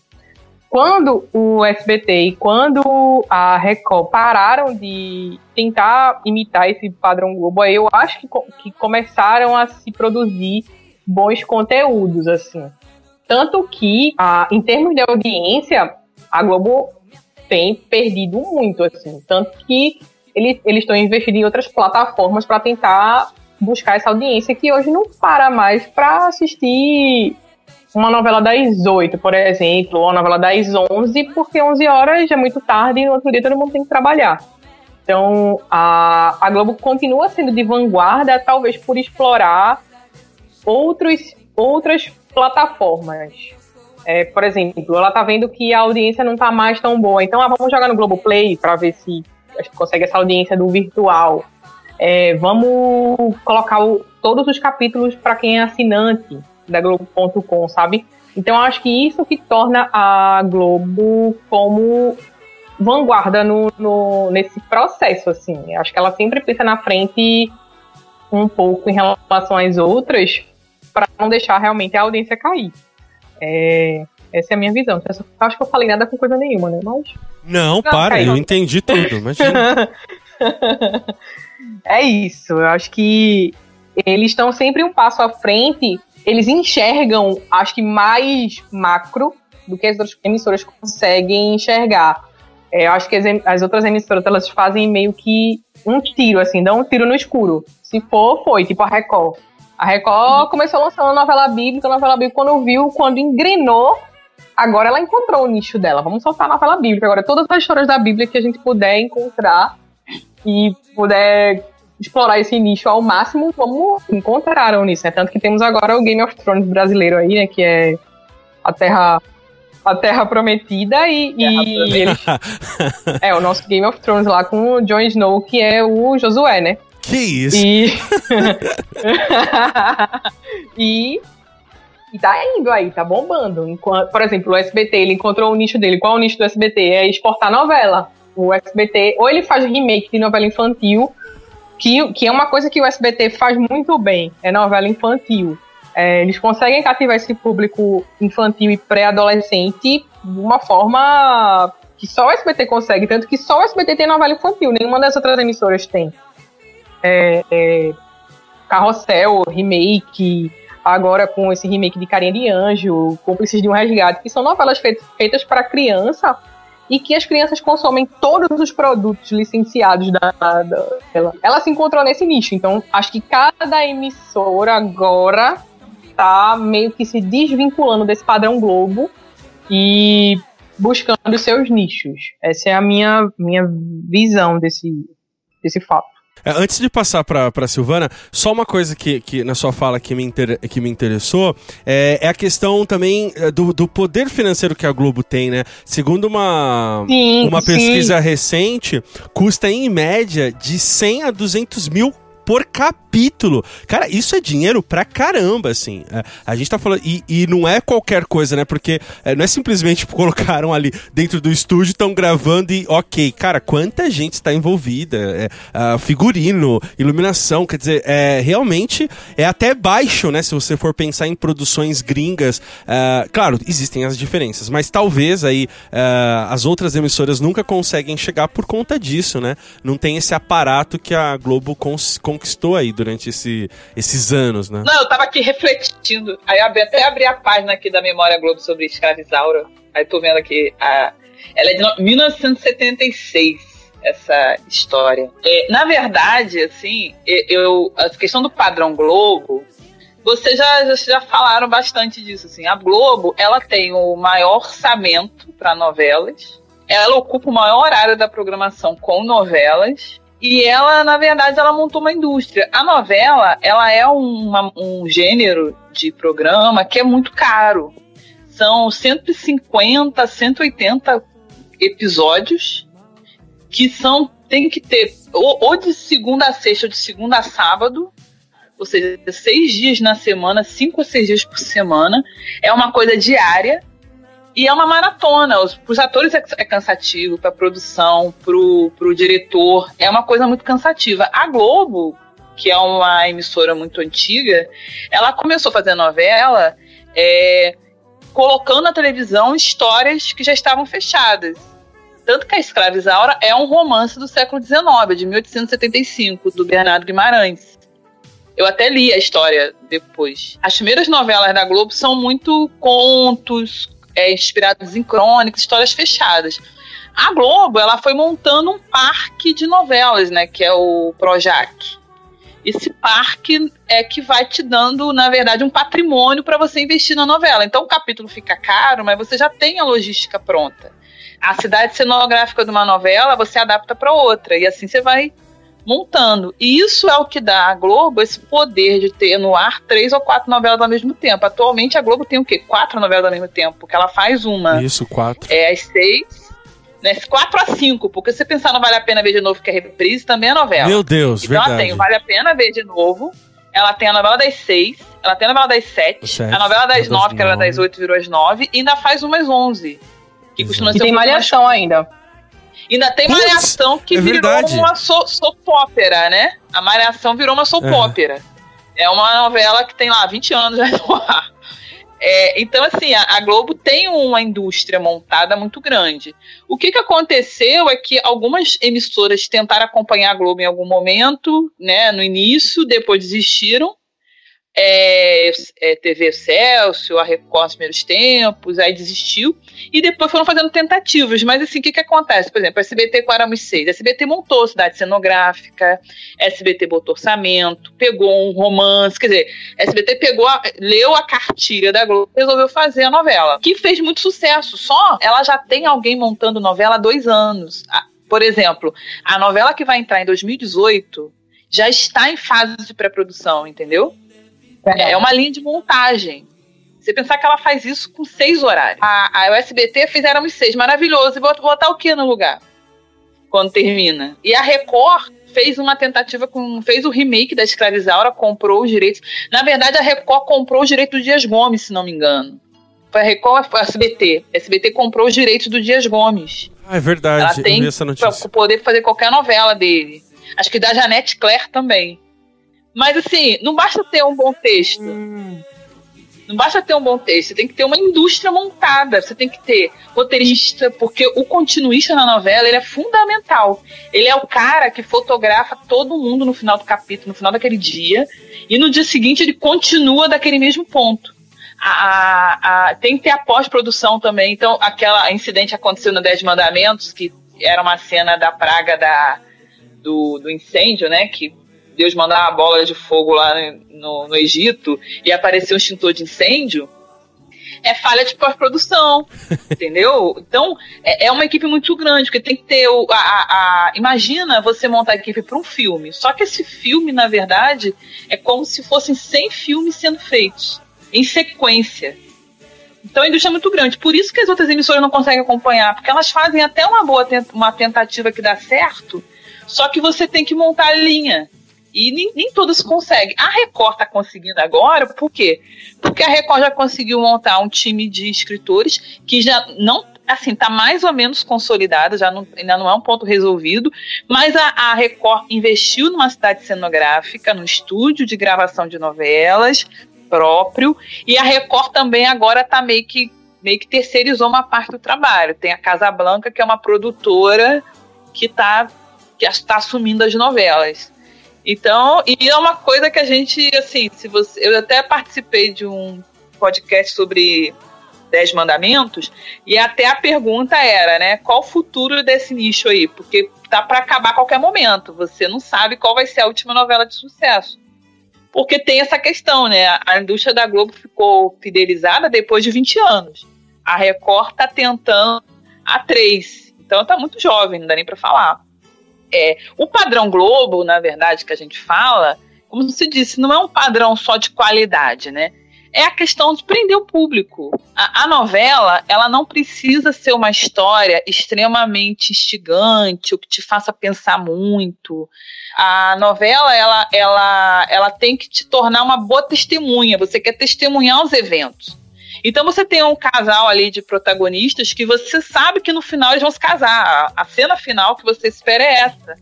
Quando o SBT e quando a Record pararam de tentar imitar esse padrão Globo, eu acho que, que começaram a se produzir bons conteúdos, assim. Tanto que, a, em termos de audiência, a Globo tem perdido muito, assim. Tanto que eles estão investindo em outras plataformas para tentar buscar essa audiência que hoje não para mais para assistir uma novela das 8, por exemplo, ou uma novela das 11, porque 11 horas é muito tarde e no outro dia todo mundo tem que trabalhar. Então, a, a Globo continua sendo de vanguarda, talvez por explorar outros, outras plataformas. É, por exemplo, ela tá vendo que a audiência não tá mais tão boa, então ah, vamos jogar no Globoplay para ver se a gente consegue essa audiência do virtual. É, vamos colocar o, todos os capítulos para quem é assinante da Globo.com, sabe? Então acho que isso que torna a Globo como vanguarda no, no, nesse processo, assim. Acho que ela sempre pensa na frente um pouco em relação às outras, para não deixar realmente a audiência cair. É, essa é a minha visão. Acho que eu falei nada com coisa nenhuma, né? Mas. Não, não para, caiu. eu entendi tudo, imagina. é isso. Eu acho que eles estão sempre um passo à frente. Eles enxergam, acho que mais macro do que as outras emissoras conseguem enxergar. É, eu acho que as, as, outras emissoras elas fazem meio que um tiro, assim, dão um tiro no escuro. Se for, foi, tipo a Record. A Record começou lançando novela bíblica, a novela bíblica, quando viu, quando engrenou, agora ela encontrou o nicho dela. Vamos soltar a novela bíblica. Agora, todas as histórias da Bíblia que a gente puder encontrar e puder explorar esse nicho ao máximo, vamos encontrar nisso, né? Tanto que temos agora o Game of Thrones brasileiro aí, né? Que é a Terra a Terra Prometida e, e eles, é o nosso Game of Thrones lá com o Jon Snow, que é o Josué, né? Que isso? E... e... e tá indo aí, tá bombando. Enquanto, por exemplo, o SBT, ele encontrou o nicho dele. Qual é o nicho do SBT? É exportar novela. O SBT, ou ele faz remake de novela infantil, que, que é uma coisa que o SBT faz muito bem, é novela infantil. É, eles conseguem cativar esse público infantil e pré-adolescente de uma forma que só o SBT consegue, tanto que só o SBT tem novela infantil, nenhuma das outras emissoras tem é, é, Carrossel, remake, agora com esse remake de Carinha de Anjo, Cúmplices de um Resgate, que são novelas feitas, feitas para criança e que as crianças consomem todos os produtos licenciados da, da ela. Ela se encontrou nesse nicho, então acho que cada emissora agora tá meio que se desvinculando desse padrão Globo e buscando seus nichos. Essa é a minha, minha visão desse, desse fato. É, antes de passar para pra Silvana, só uma coisa que, que na sua fala que me, inter, que me interessou é, é a questão também é, do, do poder financeiro que a Globo tem, né? Segundo uma, sim, uma pesquisa sim. recente, custa em média de 100 a 200 mil por capítulo. Cara, isso é dinheiro pra caramba, assim. É, a gente tá falando. E, e, não é qualquer coisa, né? Porque é, não é simplesmente tipo, colocaram ali dentro do estúdio, estão gravando e ok. Cara, quanta gente está envolvida? É, figurino, iluminação, quer dizer, é, realmente é até baixo, né? Se você for pensar em produções gringas. Uh, claro, existem as diferenças, mas talvez aí uh, as outras emissoras nunca conseguem chegar por conta disso, né? Não tem esse aparato que a Globo conquistou aí durante esse, esses anos, né? Não, eu tava aqui refletindo. Aí até abri a página aqui da Memória Globo sobre escravizaura. Aí tô vendo aqui. A, ela é de 1976 essa história. É, na verdade, assim, eu a questão do padrão Globo, vocês já, já, já falaram bastante disso. Assim. A Globo ela tem o maior orçamento para novelas. Ela ocupa o maior horário da programação com novelas. E ela, na verdade, ela montou uma indústria. A novela, ela é uma, um gênero de programa que é muito caro. São 150, 180 episódios que são tem que ter ou, ou de segunda a sexta ou de segunda a sábado ou seja, seis dias na semana, cinco ou seis dias por semana. É uma coisa diária e é uma maratona. Os, os atores é, é cansativo, para a produção, pro, pro diretor, é uma coisa muito cansativa. A Globo, que é uma emissora muito antiga, ela começou a fazer novela é, colocando na televisão histórias que já estavam fechadas. Tanto que a Escrava Isaura é um romance do século XIX, de 1875, do Bernardo Guimarães. Eu até li a história depois. As primeiras novelas da Globo são muito contos, é, inspirados em crônicas, histórias fechadas. A Globo, ela foi montando um parque de novelas, né, que é o Projac. Esse parque é que vai te dando, na verdade, um patrimônio para você investir na novela. Então o capítulo fica caro, mas você já tem a logística pronta. A cidade cenográfica de uma novela você adapta para outra e assim você vai montando. E isso é o que dá à Globo esse poder de ter no ar três ou quatro novelas ao mesmo tempo. Atualmente a Globo tem o quê? Quatro novelas ao mesmo tempo, porque ela faz uma. Isso, quatro. É às seis. Né, 4 a 5, porque se você pensar no Vale a Pena Ver de Novo, que é reprise, também é novela. Meu Deus, então verdade. ela tem o Vale a Pena Ver de Novo, ela tem a novela das 6, ela tem a novela das 7, a novela das 9, que era das 8 virou às 9, e ainda faz umas 11. Que costuma ser e tem malhação mais... ainda. Ainda tem Puts, Malhação que é virou verdade. uma so, soap opera, né? A Malhação virou uma soap é. É uma novela que tem lá 20 anos já no ar. É, então, assim, a, a, Globo tem uma indústria montada muito grande. O que, que aconteceu é que algumas emissoras tentaram acompanhar a Globo em algum momento, né, no início, depois desistiram é, é, TV Celso, a Record nos primeiros tempos, aí desistiu, e depois foram fazendo tentativas. Mas assim, o que, que acontece? Por exemplo, a SBT com Aramis 6, a SBT montou cidade cenográfica, a SBT botou orçamento, pegou um romance, quer dizer, a SBT pegou, a, leu a cartilha da Globo resolveu fazer a novela, que fez muito sucesso. Só ela já tem alguém montando novela há dois anos. Por exemplo, a novela que vai entrar em 2018 já está em fase de pré-produção, entendeu? É uma linha de montagem. Você pensar que ela faz isso com seis horários. A, a SBT fizeram os seis, maravilhoso. E vou botar o que no lugar? Quando termina. E a Record fez uma tentativa com. fez o remake da Escravizaura, comprou os direitos. Na verdade, a Record comprou os direitos do Dias Gomes, se não me engano. Foi a Record foi a SBT. A SBT comprou os direitos do Dias Gomes. Ah, é verdade. Ela tem o poder fazer qualquer novela dele. Acho que da Janete Claire também. Mas assim, não basta ter um bom texto. Não basta ter um bom texto, você tem que ter uma indústria montada, você tem que ter roteirista, porque o continuista na novela ele é fundamental. Ele é o cara que fotografa todo mundo no final do capítulo, no final daquele dia, e no dia seguinte ele continua daquele mesmo ponto. A, a, a, tem que ter a pós-produção também. Então, aquela incidente aconteceu no Dez Mandamentos, que era uma cena da praga da, do, do incêndio, né? Que Deus mandar uma bola de fogo lá no, no Egito e aparecer um extintor de incêndio, é falha de pós-produção, entendeu? Então, é, é, uma equipe muito grande, porque tem que ter o, a, a, imagina você montar a equipe para um filme, só que esse filme, na verdade, é como se fossem 100 filmes sendo feitos, em sequência. Então a indústria é muito grande, por isso que as outras emissoras não conseguem acompanhar, porque elas fazem até uma boa uma tentativa que dá certo, só que você tem que montar a linha. E nem, nem todos conseguem. A Record está conseguindo agora, por quê? Porque a Record já conseguiu montar um time de escritores que já não assim, tá mais ou menos consolidada, já não, ainda não é um ponto resolvido, mas a, a, Record investiu numa cidade cenográfica, no estúdio de gravação de novelas próprio, e a Record também agora tá meio que meio que terceirizou uma parte do trabalho. Tem a Casa Blanca, que é uma produtora que está que está assumindo as novelas. Então, e é uma coisa que a gente, assim, se você. Eu até participei de um podcast sobre Dez Mandamentos, e até a pergunta era, né? Qual o futuro desse nicho aí? Porque tá para acabar a qualquer momento. Você não sabe qual vai ser a última novela de sucesso. porque tem essa questão, né? A indústria da Globo ficou fidelizada depois de 20 anos. A Record tá tentando há três. Então tá muito jovem, não dá nem para falar. É, o padrão Globo, na verdade, que a gente fala, como se disse, não é um padrão só de qualidade, né? É a questão de prender o público. A, a novela, ela não precisa ser uma história extremamente instigante, ou que te faça pensar muito. A novela, ela, ela, ela tem que te tornar uma boa testemunha. Você quer testemunhar os eventos. Então você tem um casal ali de protagonistas que você sabe que no final eles vão se casar. A cena final que você espera é essa.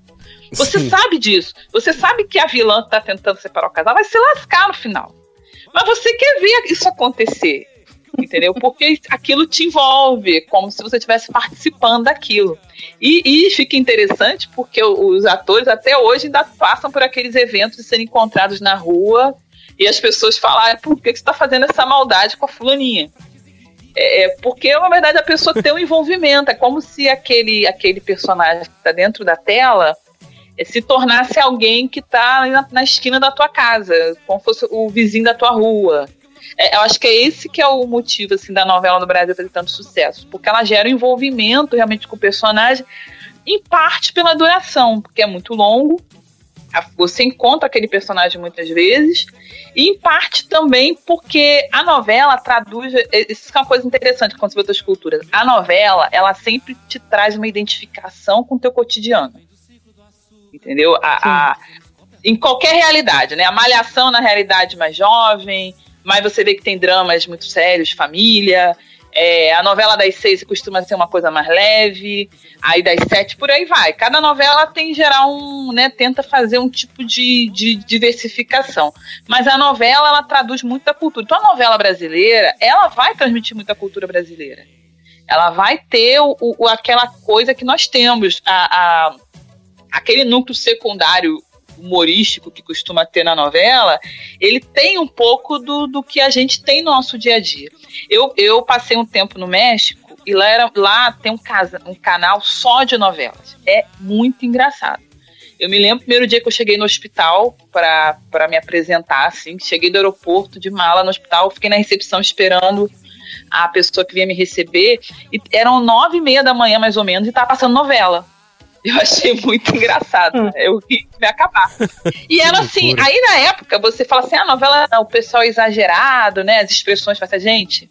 Você Sim. sabe disso. Você sabe que a vilã que tá tentando separar o casal vai se lascar no final. Mas você quer ver isso acontecer. Entendeu? Porque aquilo te envolve, como se você estivesse participando daquilo. E, e fica interessante porque os atores até hoje ainda passam por aqueles eventos de serem encontrados na rua e as pessoas falarem por que, você está fazendo essa maldade com a fulaninha. É, é, porque, na verdade, a pessoa tem um envolvimento. É como se aquele, aquele personagem que está dentro da tela é, se tornasse alguém que está na, na, esquina da tua casa, como fosse o vizinho da tua rua. É, eu acho que é esse que é o motivo assim, da novela no Brasil fazer tanto sucesso. Porque ela gera um envolvimento realmente com o personagem, em parte pela duração, porque é muito longo. Você encontra aquele personagem muitas vezes, e em parte também porque a novela traduz. É, isso é uma coisa interessante quando você vê outras culturas. A novela, ela sempre te traz uma identificação com o teu cotidiano. Entendeu? A, a, em qualquer realidade, né? A malhação na realidade mais jovem, mas você vê que tem dramas muito sérios, família. É, a novela das seis costuma ser uma coisa mais leve, aí das sete por aí vai. Cada novela tem geral um, né, tenta fazer um tipo de, de diversificação. Mas a novela ela traduz muita cultura. Então a novela brasileira, ela vai transmitir muita cultura brasileira. Ela vai ter o, o aquela coisa que nós temos, a, a, aquele núcleo secundário humorístico que costuma ter na novela, ele tem um pouco do, do que a gente tem no nosso dia a dia. Eu, eu passei um tempo no México e lá, era, lá tem um, casa, um canal só de novelas. É muito engraçado. Eu me lembro o primeiro dia que eu cheguei no hospital para me apresentar, assim, cheguei do aeroporto de mala no hospital, fiquei na recepção esperando a pessoa que vinha me receber, e eram nove e meia da manhã, mais ou menos, e tava passando novela. Eu achei muito engraçado. Hum. Eu ri me acabar. E era assim, aí na época você fala assim: a novela, o pessoal é exagerado, né? As expressões, fala assim, gente.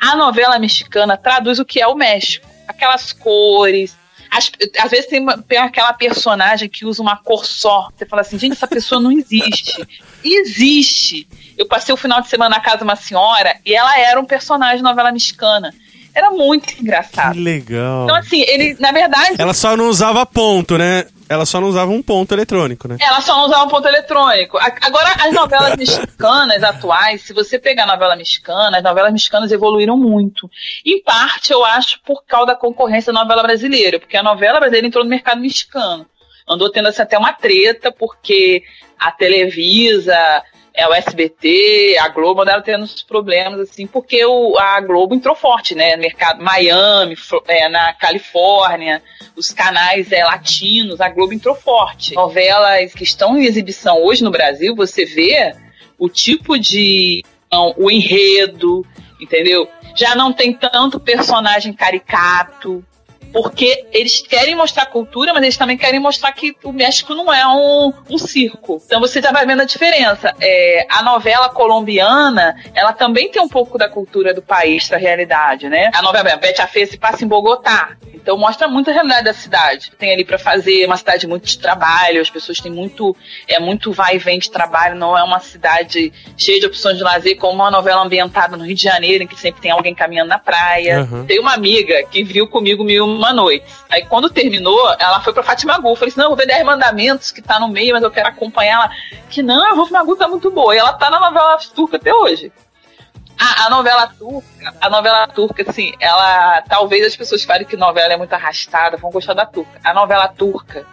A novela mexicana traduz o que é o México. Aquelas cores, as, às vezes tem, tem, aquela personagem que usa uma cor só. Você fala assim, gente, essa pessoa não existe. Existe. Eu passei o final de semana na casa de uma senhora e ela era um personagem de novela mexicana. Era muito engraçado. Que legal. Então, assim, ele, na verdade. Ela só não usava ponto, né? Ela só não usava um ponto eletrônico, né? Ela só não usava um ponto eletrônico. Agora, as novelas mexicanas atuais, se você pegar a novela mexicana, as novelas mexicanas evoluíram muito. Em parte, eu acho, por causa da concorrência da novela brasileira, porque a novela brasileira entrou no mercado mexicano. Andou tendo assim, até uma treta, porque a Televisa é o SBT, a Globo andaram tendo uns problemas, assim, porque o, a Globo entrou forte, né? No mercado Miami, é, na Califórnia, os canais é, latinos, a Globo entrou forte. Novelas que estão em exibição hoje no Brasil, você vê o tipo de. Não, o enredo, entendeu? Já não tem tanto personagem caricato, porque eles querem mostrar cultura, mas eles também querem mostrar que o México não é um, um circo. Então você já vai vendo a diferença. É, a novela colombiana, ela também tem um pouco da cultura do país, da realidade, né? A novela Betty a Fê se passa em Bogotá. Então mostra muito a realidade da cidade. Tem ali para fazer uma cidade muito de trabalho, as pessoas têm muito, é muito vai e vem de trabalho, não é uma cidade cheia de opções de lazer como uma novela ambientada no Rio de Janeiro, em que sempre tem alguém caminhando na praia. Uhum. Tem uma amiga que viu comigo mil uma noite. Aí quando terminou, ela foi pra Fátima Gu. Falei assim: não, eu vou ver 10 mandamentos que tá no meio, mas eu quero acompanhar ela. Que não, a Fátima Gu tá muito boa. E ela tá na novela turca até hoje. A, a, novela turca, a novela turca, assim, ela. Talvez as pessoas falem que novela é muito arrastada, vão gostar da turca. A novela turca,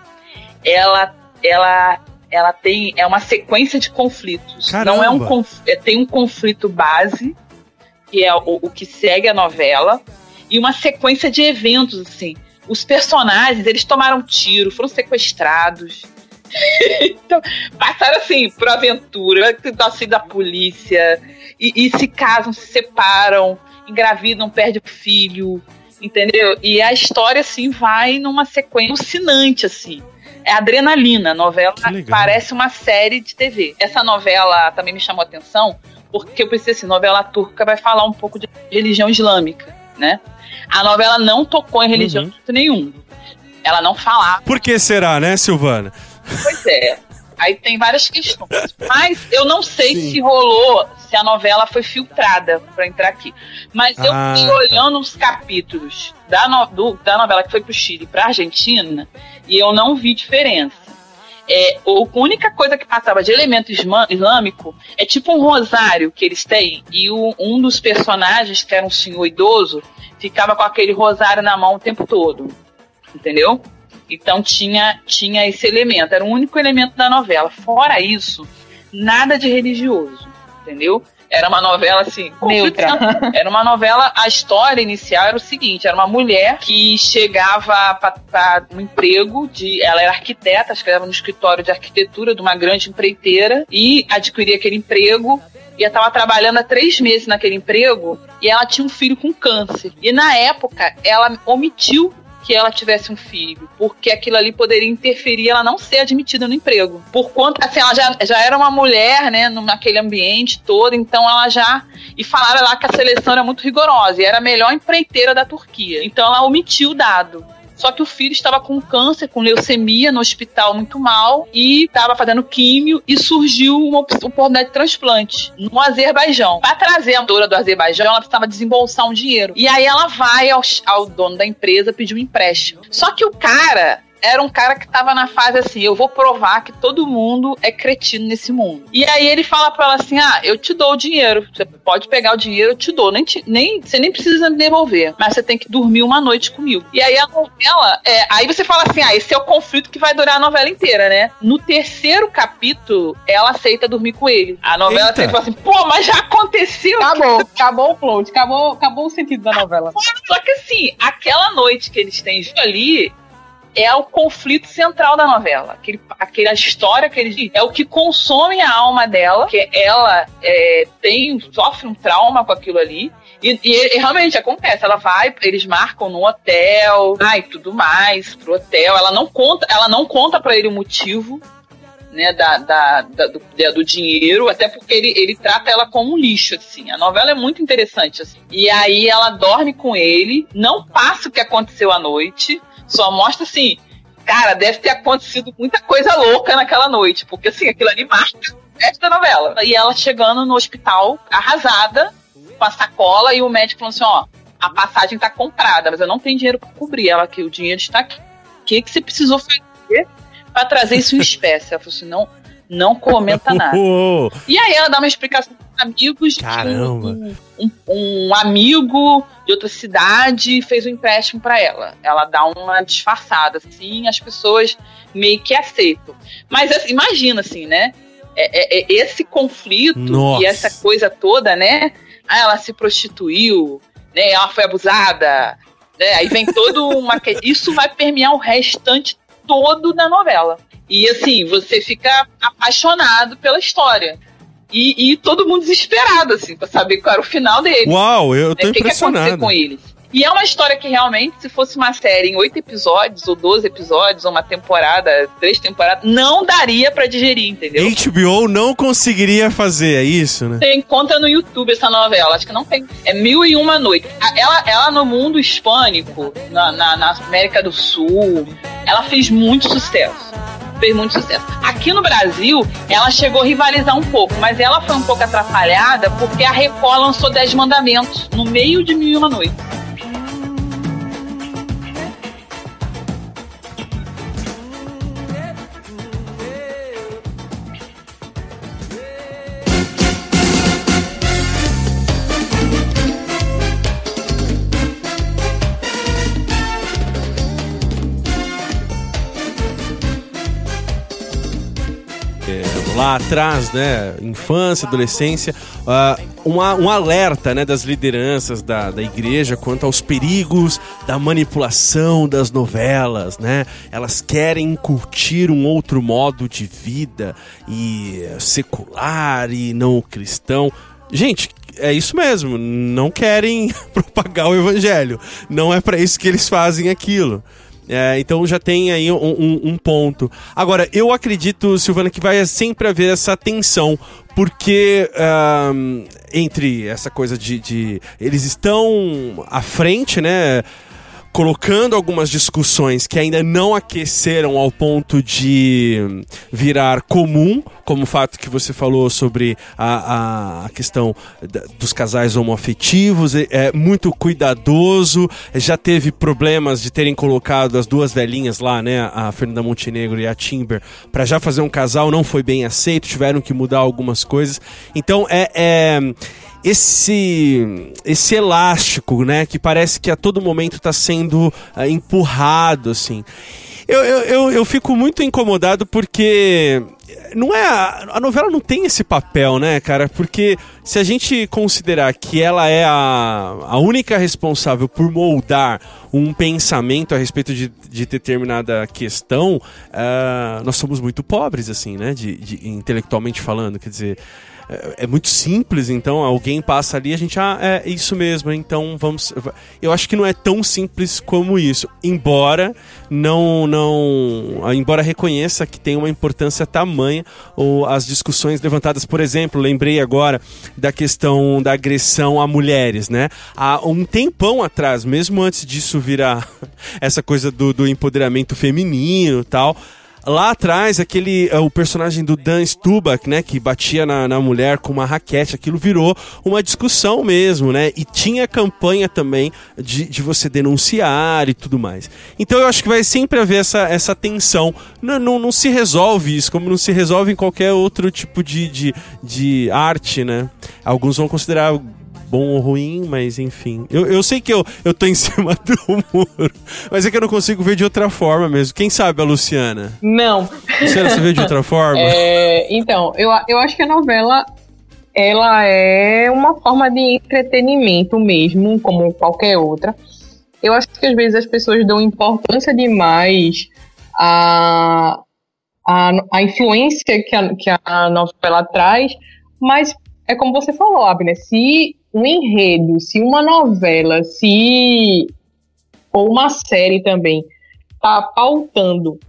ela. ela ela tem é uma sequência de conflitos. Caramba. Não é um é, tem um conflito base que é o, o que segue a novela e uma sequência de eventos assim. Os personagens eles tomaram tiro, foram sequestrados, então, passaram assim, por aventura, assim da polícia, e, e se casam, se separam, engravidam, perdem o filho, entendeu? E a história, assim, vai numa sequência alucinante, assim. É adrenalina, a novela parece uma série de TV. Essa novela também me chamou a atenção, porque eu pensei assim, novela turca vai falar um pouco de religião islâmica, né? A novela não tocou em religião uhum. nenhum. Ela não falava. Por que será, né, Silvana? Pois é. Aí tem várias questões. Mas eu não sei Sim. se rolou, se a novela foi filtrada para entrar aqui. Mas eu ah, fui tá. olhando os capítulos da, no, do, da novela que foi pro Chile pra Argentina e eu não vi diferença. É, a única coisa que passava de elemento islâmico é tipo um rosário que eles têm, e o, um dos personagens, que era um senhor idoso, ficava com aquele rosário na mão o tempo todo. Entendeu? Então tinha, tinha esse elemento, era o único elemento da novela. Fora isso, nada de religioso, entendeu? Era uma novela assim, neutra. Era uma novela, a história inicial era o seguinte: era uma mulher que chegava para um emprego de. Ela era arquiteta, escrevia no escritório de arquitetura de uma grande empreiteira e adquiria aquele emprego e ela estava trabalhando há três meses naquele emprego e ela tinha um filho com câncer. E na época ela omitiu que ela tivesse um filho, porque aquilo ali poderia interferir ela não ser admitida no emprego. Por conta, assim, ela já, já era uma mulher, né, naquele ambiente todo, então ela já. E falava lá que a seleção era muito rigorosa e era a melhor empreiteira da Turquia. Então ela omitiu o dado. Só que o filho estava com câncer, com leucemia, no hospital muito mal, e estava fazendo químio, e surgiu uma oportunidade de transplante no Azerbaijão. Para trazer a dora do Azerbaijão, ela precisava desembolsar um dinheiro. E aí ela vai ao, ao dono da empresa pedir um empréstimo. Só que o cara era um cara que tava na fase assim, eu vou provar que todo mundo é cretino nesse mundo. E aí ele fala para ela assim: "Ah, eu te dou o dinheiro. Você pode pegar o dinheiro, eu te dou. Nem, te, nem você nem precisa me devolver, mas você tem que dormir uma noite comigo". E aí a novela, é, aí você fala assim: "Ah, esse é o conflito que vai durar a novela inteira, né?". No terceiro capítulo, ela aceita dormir com ele. A novela você fala assim: "Pô, mas já aconteceu". Acabou, acabou o plot, acabou, acabou o sentido da novela. Só que assim, aquela noite que eles têm ali, é o conflito central da novela. Aquele, aquela história que eles é o que consome a alma dela, que ela é, tem, sofre um trauma com aquilo ali. E, e, e, realmente acontece, ela vai, eles marcam no hotel, ai, tudo mais, pro hotel. Ela não conta, ela não conta para ele o motivo, né, da, da, da do, do, dinheiro, até porque ele, ele trata ela como um lixo, assim. A novela é muito interessante, assim. E aí ela dorme com ele, não passa o que aconteceu à noite, só mostra assim, cara, deve ter acontecido muita coisa louca naquela noite, porque assim, aquilo ali marca esta novela. E ela chegando no hospital, arrasada, com a sacola, e o médico falou assim: ó, a passagem tá comprada, mas eu não tenho dinheiro para cobrir ela aqui, o dinheiro está aqui. O que, que você precisou fazer para trazer isso em espécie? Ela falou assim: não, não comenta nada. e aí ela dá uma explicação para amigos Caramba. Um, um, um, amigo de outra cidade fez um empréstimo para ela. Ela dá uma disfarçada, assim, as pessoas meio que aceitam. Mas assim, imagina assim, né? É, é, é esse conflito Nossa. e essa coisa toda, né? Ah, ela se prostituiu, né? Ela foi abusada, né? Aí vem todo uma. Isso vai permear o restante todo da novela. E assim, você fica apaixonado pela história. E, e todo mundo desesperado, assim, pra saber qual era o final dele. Uau, eu tô né? impressionado. O que, que com eles? E é uma história que realmente, se fosse uma série em oito episódios, ou 12 episódios, ou uma temporada, três temporadas, não daria para digerir, entendeu? HBO não conseguiria fazer, é isso, né? Tem conta no YouTube essa novela, acho que não tem. É Mil e Uma Noite. Ela, ela no mundo hispânico, na, na, na América do Sul, ela fez muito sucesso fez muito sucesso. Aqui no Brasil, ela chegou a rivalizar um pouco, mas ela foi um pouco atrapalhada porque a Record lançou Dez Mandamentos no meio de Mil e Uma Noite. Lá atrás, né, infância, adolescência, uh, uma, um alerta né, das lideranças da, da igreja quanto aos perigos da manipulação das novelas, né? Elas querem incutir um outro modo de vida e secular e não cristão. Gente, é isso mesmo, não querem propagar o evangelho. Não é para isso que eles fazem aquilo. É, então já tem aí um, um, um, ponto. Agora, eu acredito, Silvana, que vai sempre haver essa tensão, porque um, entre essa coisa de, de. Eles estão à frente, né? Colocando algumas discussões que ainda não aqueceram ao ponto de virar comum, como o fato que você falou sobre a, a questão dos casais homoafetivos, é, é muito cuidadoso, já teve problemas de terem colocado as duas velhinhas lá, né, a Fernanda Montenegro e a Timber, para já fazer um casal, não foi bem aceito, tiveram que mudar algumas coisas. Então é, é esse esse elástico, né, que parece que a todo momento está sendo uh, empurrado, assim. Eu, eu, eu, eu, fico muito incomodado porque não é a, novela não tem esse papel, né, cara? Porque se a gente considerar que ela é a, a única responsável por moldar um pensamento a respeito de, de determinada questão, uh, nós somos muito pobres, assim, né? De, de intelectualmente falando, quer dizer é, é, muito simples, então alguém passa ali a gente, ah, é isso mesmo, então vamos. Eu acho que não é tão simples como isso, embora não. não embora reconheça que tem uma importância tamanha ou as discussões levantadas, por exemplo, lembrei agora da questão da agressão a mulheres, né? Há um tempão atrás, mesmo antes disso virar essa coisa do, do empoderamento feminino tal lá atrás, aquele eh, o personagem do Dan Stubach, né, que batia na, na mulher com uma raquete, aquilo virou uma discussão mesmo, né? E tinha campanha também de, de você denunciar e tudo mais. Então eu acho que vai sempre haver essa, essa tensão. Não, não, não se resolve isso, como não se resolve em qualquer outro tipo de, de, de arte, né? Alguns vão considerar bom ou ruim, mas enfim. Eu, eu sei que eu, eu tô em cima do muro, mas é que eu não consigo ver de outra forma mesmo. Quem sabe a Luciana? Não. Luciana, você vê de outra forma? É, então, eu, eu acho que a novela ela é uma forma de entretenimento mesmo, como qualquer outra. Eu acho que às vezes as pessoas dão importância demais à, à, à influência que a, que a novela traz, mas é como você falou, Abner, se um enredo, se uma novela, se ou uma série também tá pautando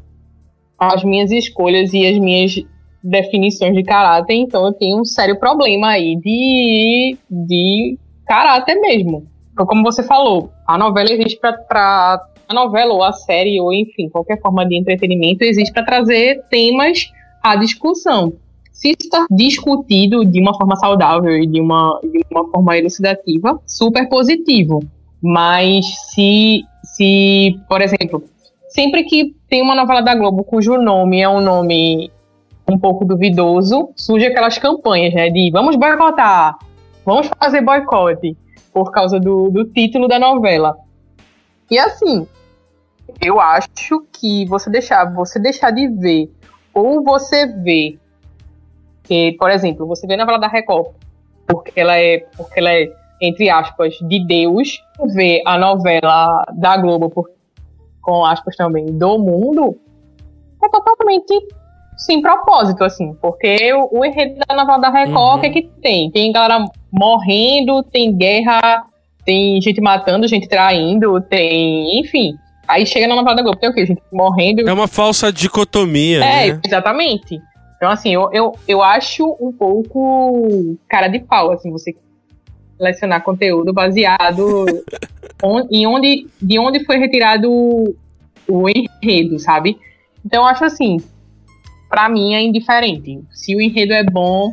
as minhas escolhas e as minhas definições de caráter, então eu tenho um sério problema aí de, de caráter mesmo. Então, como você falou, a novela existe para a novela ou a série ou enfim qualquer forma de entretenimento existe para trazer temas à discussão se está discutido de uma forma saudável e de uma, de uma forma elucidativa, super positivo. Mas se, se, por exemplo, sempre que tem uma novela da Globo cujo nome é um nome um pouco duvidoso, surge aquelas campanhas, né, de vamos boicotar, vamos fazer boicote, por causa do, do título da novela. E assim, eu acho que você deixar, você deixar de ver, ou você ver que, por exemplo, você vê na novela da Record, porque ela é, porque ela é entre aspas, de Deus, vê a novela da Globo, por, com aspas também, do mundo, é totalmente sem propósito, assim, porque o, o enredo da novela da Record, uhum. o que é que tem? Tem galera morrendo, tem guerra, tem gente matando, gente traindo, tem, enfim. Aí chega na novela da Globo, tem o quê? Gente morrendo. É uma falsa dicotomia, é, né? exatamente. Então, assim, eu, eu, eu acho um pouco cara de pau, assim, você selecionar conteúdo baseado em onde, de onde foi retirado o enredo, sabe? Então, eu acho assim, para mim é indiferente. Se o enredo é bom,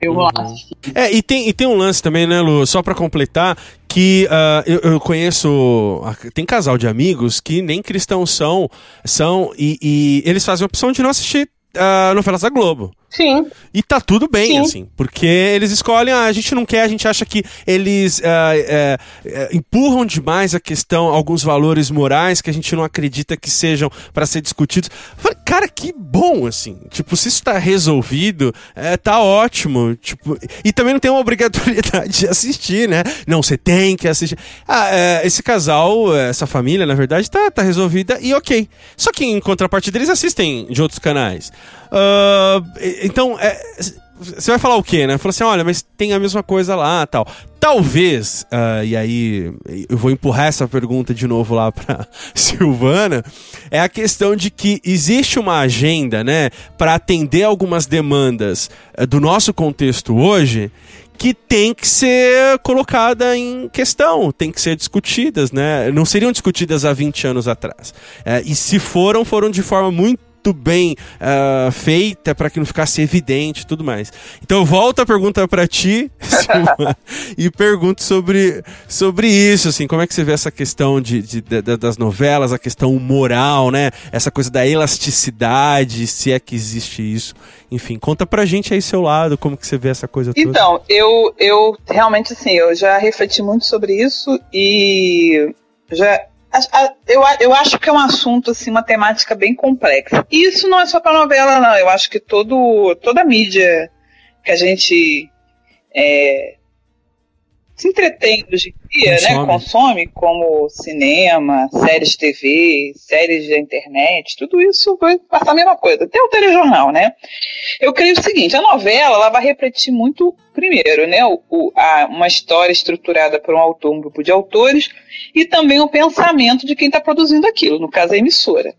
eu vou lá uhum. assistir. É, e tem, e tem um lance também, né, Lu? Só pra completar, que uh, eu, eu, conheço. Tem casal de amigos que nem cristãos são, são e, e eles fazem a opção de não assistir uh, novelas da Globo. Sim. E tá tudo bem, Sim. assim, porque eles escolhem, ah, a gente não quer, a gente acha que eles uh, uh, uh, empurram demais a questão, alguns valores morais que a gente não acredita que sejam para ser discutidos. Falei, cara, que bom, assim. Tipo, se isso tá resolvido, é, tá ótimo. Tipo, e também não tem uma obrigatoriedade de assistir, né? Não, você tem que assistir. Ah, é, esse casal, essa família, na verdade, tá, tá resolvida e ok. Só que em contrapartida, eles assistem de outros canais. Uh, então, é, você vai falar o quê, né? Fala assim, olha, mas tem a mesma coisa lá tal. Talvez, uh, e aí eu vou empurrar essa pergunta de novo lá para Silvana, é a questão de que existe uma agenda, né, para atender algumas demandas uh, do nosso contexto hoje que tem que ser colocada em questão, tem que ser discutidas, né? Não seriam discutidas há 20 anos atrás. Uh, e se foram, foram de forma muito muito bem uh, feita para que não ficasse evidente e tudo mais. Então eu volto a pergunta para ti e pergunto sobre, sobre isso, assim, como é que você vê essa questão de, de, de, das novelas, a questão moral, né? Essa coisa da elasticidade, se é que existe isso. Enfim, conta pra gente aí seu lado, como que você vê essa coisa toda. Então, eu, eu realmente, assim, eu já refleti muito sobre isso e já eu, eu acho que é um assunto, assim, uma temática bem complexa. E isso não é só para novela, não. Eu acho que todo, toda mídia que a gente é, se entretém hoje em dia, consome. né? Consome, como cinema, séries de TV, séries da internet, tudo isso vai passar a mesma coisa. Até o telejornal, né? Eu creio o seguinte, a novela ela vai repetir muito, primeiro, né? O, o, a, uma história estruturada por um autor, um grupo de autores, e também o pensamento de quem está produzindo aquilo, no caso a emissora.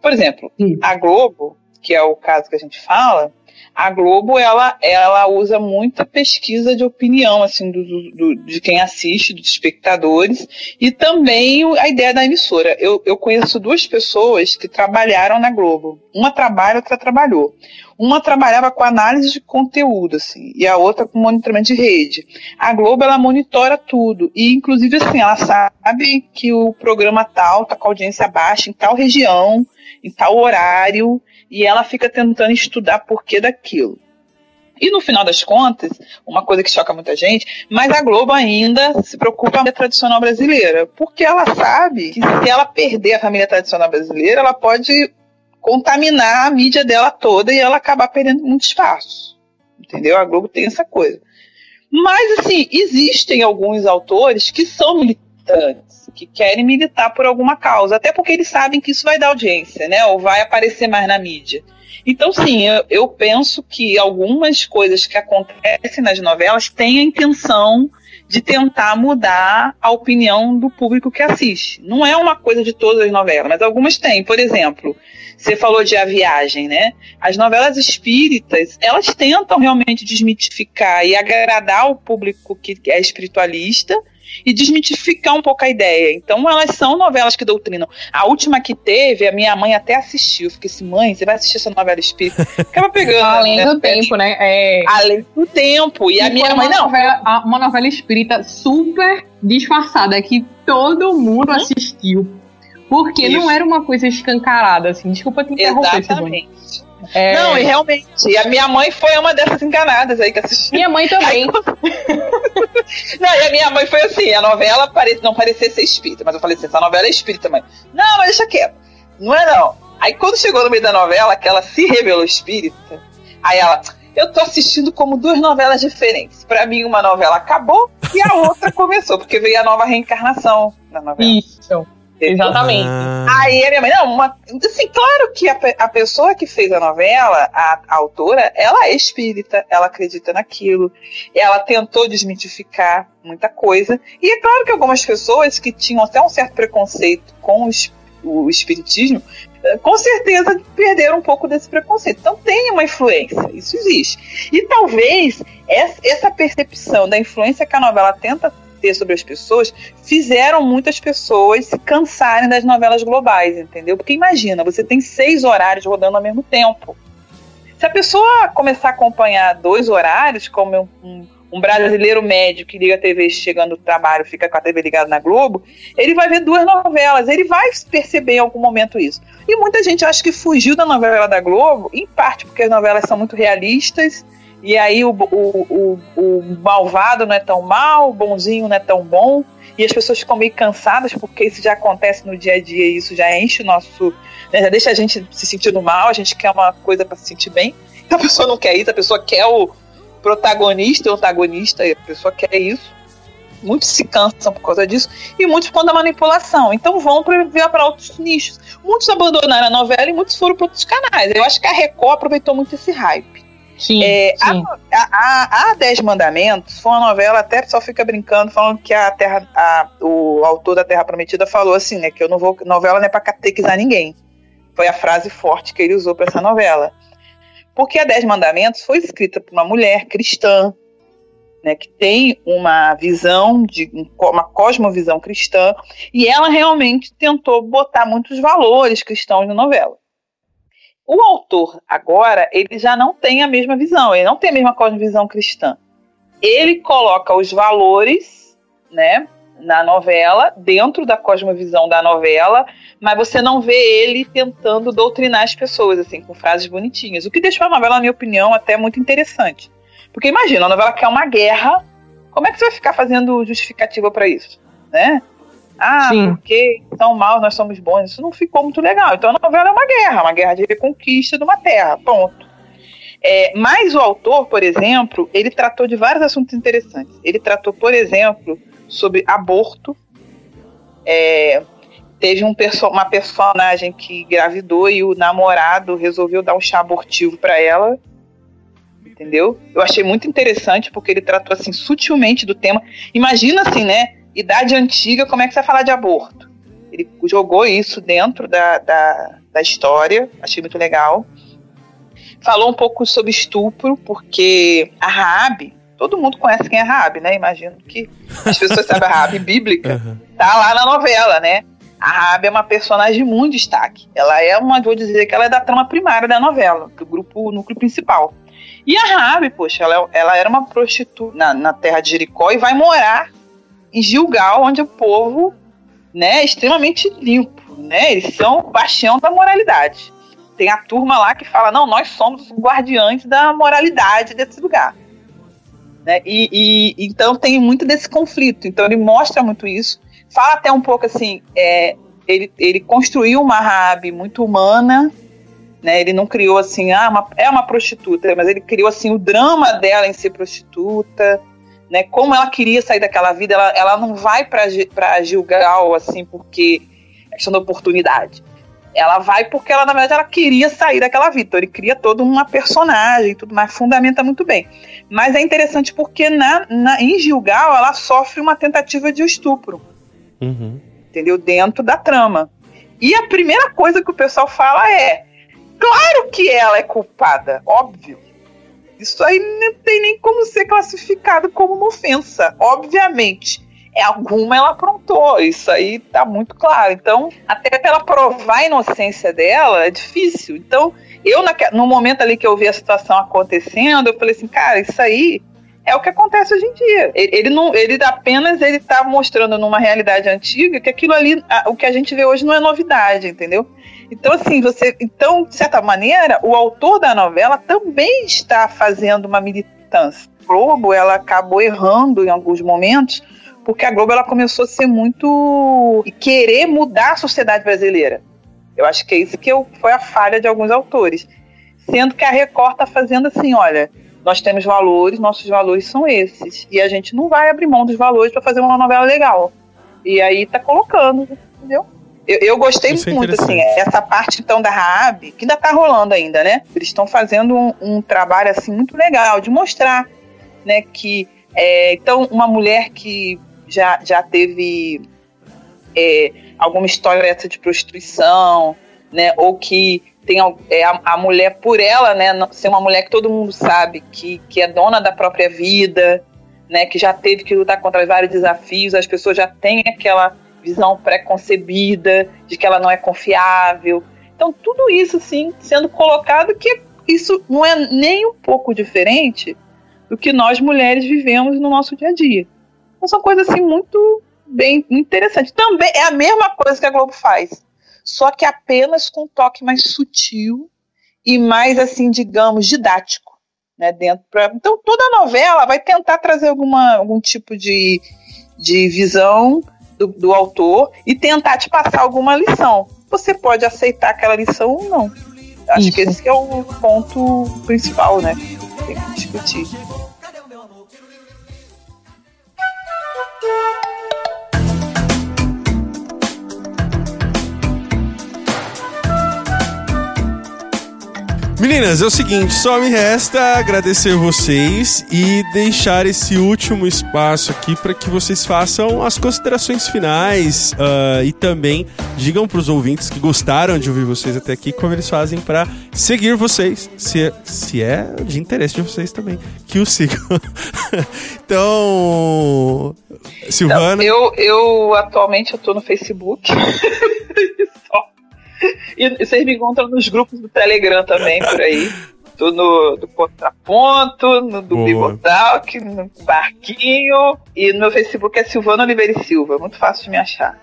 Por exemplo, Sim. a Globo, que é o caso que a gente fala, a Globo ela, ela usa muita pesquisa de opinião assim do, do, de quem assiste, dos espectadores e também a ideia da emissora. Eu, eu conheço duas pessoas que trabalharam na Globo. Uma trabalha, outra trabalhou. Uma trabalhava com análise de conteúdo, assim, e a outra com monitoramento de rede. A Globo, ela monitora tudo. E, inclusive, assim, ela sabe que o programa tal tá com audiência baixa em tal região, em tal horário, e ela fica tentando estudar porquê daquilo. E no final das contas, uma coisa que choca muita gente, mas a Globo ainda se preocupa com a tradicional brasileira, porque ela sabe que se ela perder a família tradicional brasileira, ela pode contaminar a mídia dela toda e ela acabar perdendo muito espaço. Entendeu? A Globo tem essa coisa. Mas, assim, existem alguns autores que são militantes, que querem militar por alguma causa, até porque eles sabem que isso vai dar audiência, né? Ou vai aparecer mais na mídia. Então, sim, eu, eu penso que algumas coisas que acontecem nas novelas têm a intenção de tentar mudar a opinião do público que assiste. Não é uma coisa de todas as novelas, mas algumas têm. Por exemplo, você falou de A Viagem, né? As novelas espíritas, elas tentam realmente desmitificar e agradar o público que é espiritualista e desmitificar um pouco a ideia. Então, elas são novelas que doutrinam. A última que teve, a minha mãe até assistiu. Eu fiquei assim, mãe, você vai assistir essa novela espírita? Ficava pegando. Além né? do tempo, né? É... Além do tempo. E, e a minha mãe, não. Novela, uma novela espírita super disfarçada, que todo mundo uhum. assistiu porque Isso. não era uma coisa escancarada, assim. Desculpa te interromper, Exatamente. É... Não, e realmente. E a minha mãe foi uma dessas enganadas aí que assistiu. Minha mãe também. não, e a minha mãe foi assim: a novela pare... não parecia ser espírita, mas eu falei assim: essa novela é espírita, mãe. Não, mas deixa quieto. Não é não. Aí quando chegou no meio da novela, que ela se revelou espírita, aí ela. Eu tô assistindo como duas novelas diferentes. Para mim, uma novela acabou e a outra começou, porque veio a nova reencarnação na novela. Isso. Exatamente. Ah. Aí a minha mãe, não, uma, assim, claro que a, a pessoa que fez a novela, a, a, autora, ela é espírita, ela acredita naquilo, ela tentou desmitificar muita coisa. E é claro que algumas pessoas que tinham até um certo preconceito com o, o espiritismo, eh, com certeza perderam um pouco desse preconceito. Então tem uma influência, isso existe. E talvez essa percepção da influência que a novela tenta ter sobre as pessoas fizeram muitas pessoas se cansarem das novelas globais, entendeu? Porque imagina, você tem seis horários rodando ao mesmo tempo. Se a pessoa começar a acompanhar dois horários, como um, um brasileiro médio que liga a TV chegando do trabalho, fica com a TV ligada na Globo, ele vai ver duas novelas, ele vai perceber em algum momento isso. E muita gente acha que fugiu da novela da Globo, em parte porque as novelas são muito realistas e aí o, o, o, o malvado não é tão mal, o bonzinho não é tão bom, e as pessoas ficam meio cansadas porque isso já acontece no dia a dia e isso já enche o nosso. Né, já deixa a gente se sentindo mal, a gente quer uma coisa para se sentir bem. Então a pessoa não quer isso, a pessoa quer o protagonista o antagonista, a pessoa quer isso. Muitos se cansam por causa disso e muitos por da manipulação. Então vão para outros nichos. Muitos abandonaram a novela e muitos foram para outros canais. Eu acho que a Record aproveitou muito esse hype. Sim, é, sim. A, a, a, Dez Mandamentos foi uma novela, até só fica brincando, falando que a Terra, a, o autor da Terra Prometida falou assim, né? Que eu não vou. Novela não é pra catequizar ninguém. Foi a frase forte que ele usou para essa novela. Porque a Dez Mandamentos foi escrita por uma mulher cristã, né, que tem uma visão, de uma cosmovisão cristã, e ela realmente tentou botar muitos valores cristãos na novela. O autor, agora, ele já não tem a mesma visão, ele não tem a mesma cosmovisão cristã. Ele coloca os valores, né, na novela, dentro da cosmovisão da novela, mas você não vê ele tentando doutrinar as pessoas, assim, com frases bonitinhas. O que deixou a novela, na minha opinião, até muito interessante. Porque imagina, a novela quer uma guerra, como é que você vai ficar fazendo justificativa para isso? Né? Ah, Sim. porque são maus, nós somos bons. Isso não ficou muito legal. Então a novela é uma guerra, uma guerra de reconquista de uma terra. Ponto. É, mas o autor, por exemplo, ele tratou de vários assuntos interessantes. Ele tratou, por exemplo, sobre aborto. É, teve um perso uma personagem que engravidou e o namorado resolveu dar um chá abortivo para ela. Entendeu? Eu achei muito interessante porque ele tratou assim sutilmente do tema. Imagina assim, né? Idade antiga, como é que você vai falar de aborto? Ele jogou isso dentro da, da, da história, achei muito legal. Falou um pouco sobre estupro, porque a Raab, todo mundo conhece quem é a Raab, né? Imagino que as pessoas sabem a Raab bíblica, uhum. tá lá na novela, né? A Rabi é uma personagem muito destaque. Ela é uma, vou dizer que ela é da trama primária da novela, do grupo núcleo principal. E a Rabi, poxa, ela, ela era uma prostituta na, na, terra de Jericó e vai morar em Gilgal, onde o povo né, é extremamente limpo. Né? Eles são o bastião da moralidade. Tem a turma lá que fala: não, nós somos os guardiães da moralidade desse lugar. Né? E, e, então tem muito desse conflito. Então ele mostra muito isso fala até um pouco assim, é, ele, ele construiu uma Rabi muito humana, né? Ele não criou assim, ah, uma, é uma prostituta, mas ele criou assim o drama dela em ser prostituta, né? Como ela queria sair daquela vida, ela, ela não vai para Gilgal assim porque é questão da oportunidade. Ela vai porque ela na verdade ela queria sair daquela vida. Então ele cria toda uma personagem, tudo mais fundamenta muito bem. Mas é interessante porque na, na em Gilgal ela sofre uma tentativa de estupro. Uhum. Entendeu? Dentro da trama. E a primeira coisa que o pessoal fala é: claro que ela é culpada, óbvio. Isso aí não tem nem como ser classificado como uma ofensa, obviamente. É alguma ela aprontou, isso aí tá muito claro. Então, até pra ela provar a inocência dela, é difícil. Então, eu, no momento ali que eu vi a situação acontecendo, eu falei assim, cara, isso aí é o que acontece hoje em dia. Ele, não, ele apenas ele está mostrando numa realidade antiga que aquilo ali, o que a gente vê hoje não é novidade, entendeu? Então assim, você, então de certa maneira, o autor da novela também está fazendo uma militância. A Globo, ela acabou errando em alguns momentos, porque a Globo ela começou a ser muito querer mudar a sociedade brasileira. Eu acho que é isso que eu, foi a falha de alguns autores. Sendo que a Record está fazendo assim, olha, nós temos valores, nossos valores são esses. E a gente não vai abrir mão dos valores para fazer uma novela legal. E aí tá colocando, entendeu? Eu, eu gostei Isso é muito, é assim, essa parte então da Raab, que ainda tá rolando ainda, né? Eles estão fazendo um, um, trabalho assim muito legal de mostrar, né, que é, então uma mulher que já, já teve é, alguma história essa de prostituição, né, ou que tem é, a, a, mulher por ela, né, ser uma mulher que todo mundo sabe que, que é dona da própria vida, né, que já teve que lutar contra vários desafios, as pessoas já têm aquela visão pré-concebida de que ela não é confiável. Então, tudo isso, sim, sendo colocado que isso não é nem um pouco diferente do que nós mulheres vivemos no nosso dia a dia. Então, são coisas, assim, muito bem interessantes. Também é a mesma coisa que a Globo faz só que apenas com um toque mais sutil e mais, assim, digamos, didático. né, dentro pra, então toda novela vai tentar trazer alguma, algum tipo de, de visão do, do autor e tentar te passar alguma lição. Você pode aceitar aquela lição ou não. Acho Isso. que esse é o ponto principal, né? Tem que discutir. Meninas, é o seguinte, só me resta agradecer vocês e deixar esse último espaço aqui para que vocês façam as considerações finais uh, e também digam para os ouvintes que gostaram de ouvir vocês até aqui como eles fazem para seguir vocês, se, é, se é de interesse de vocês também, que o sigam. então, Silvana. eu, eu atualmente tô no Facebook. E vocês me encontram nos grupos do Telegram também, por aí. Tô no do Contraponto, no do Bibotalk, no Barquinho. E no meu Facebook é Silvana Oliveira e Silva. Muito fácil de me achar.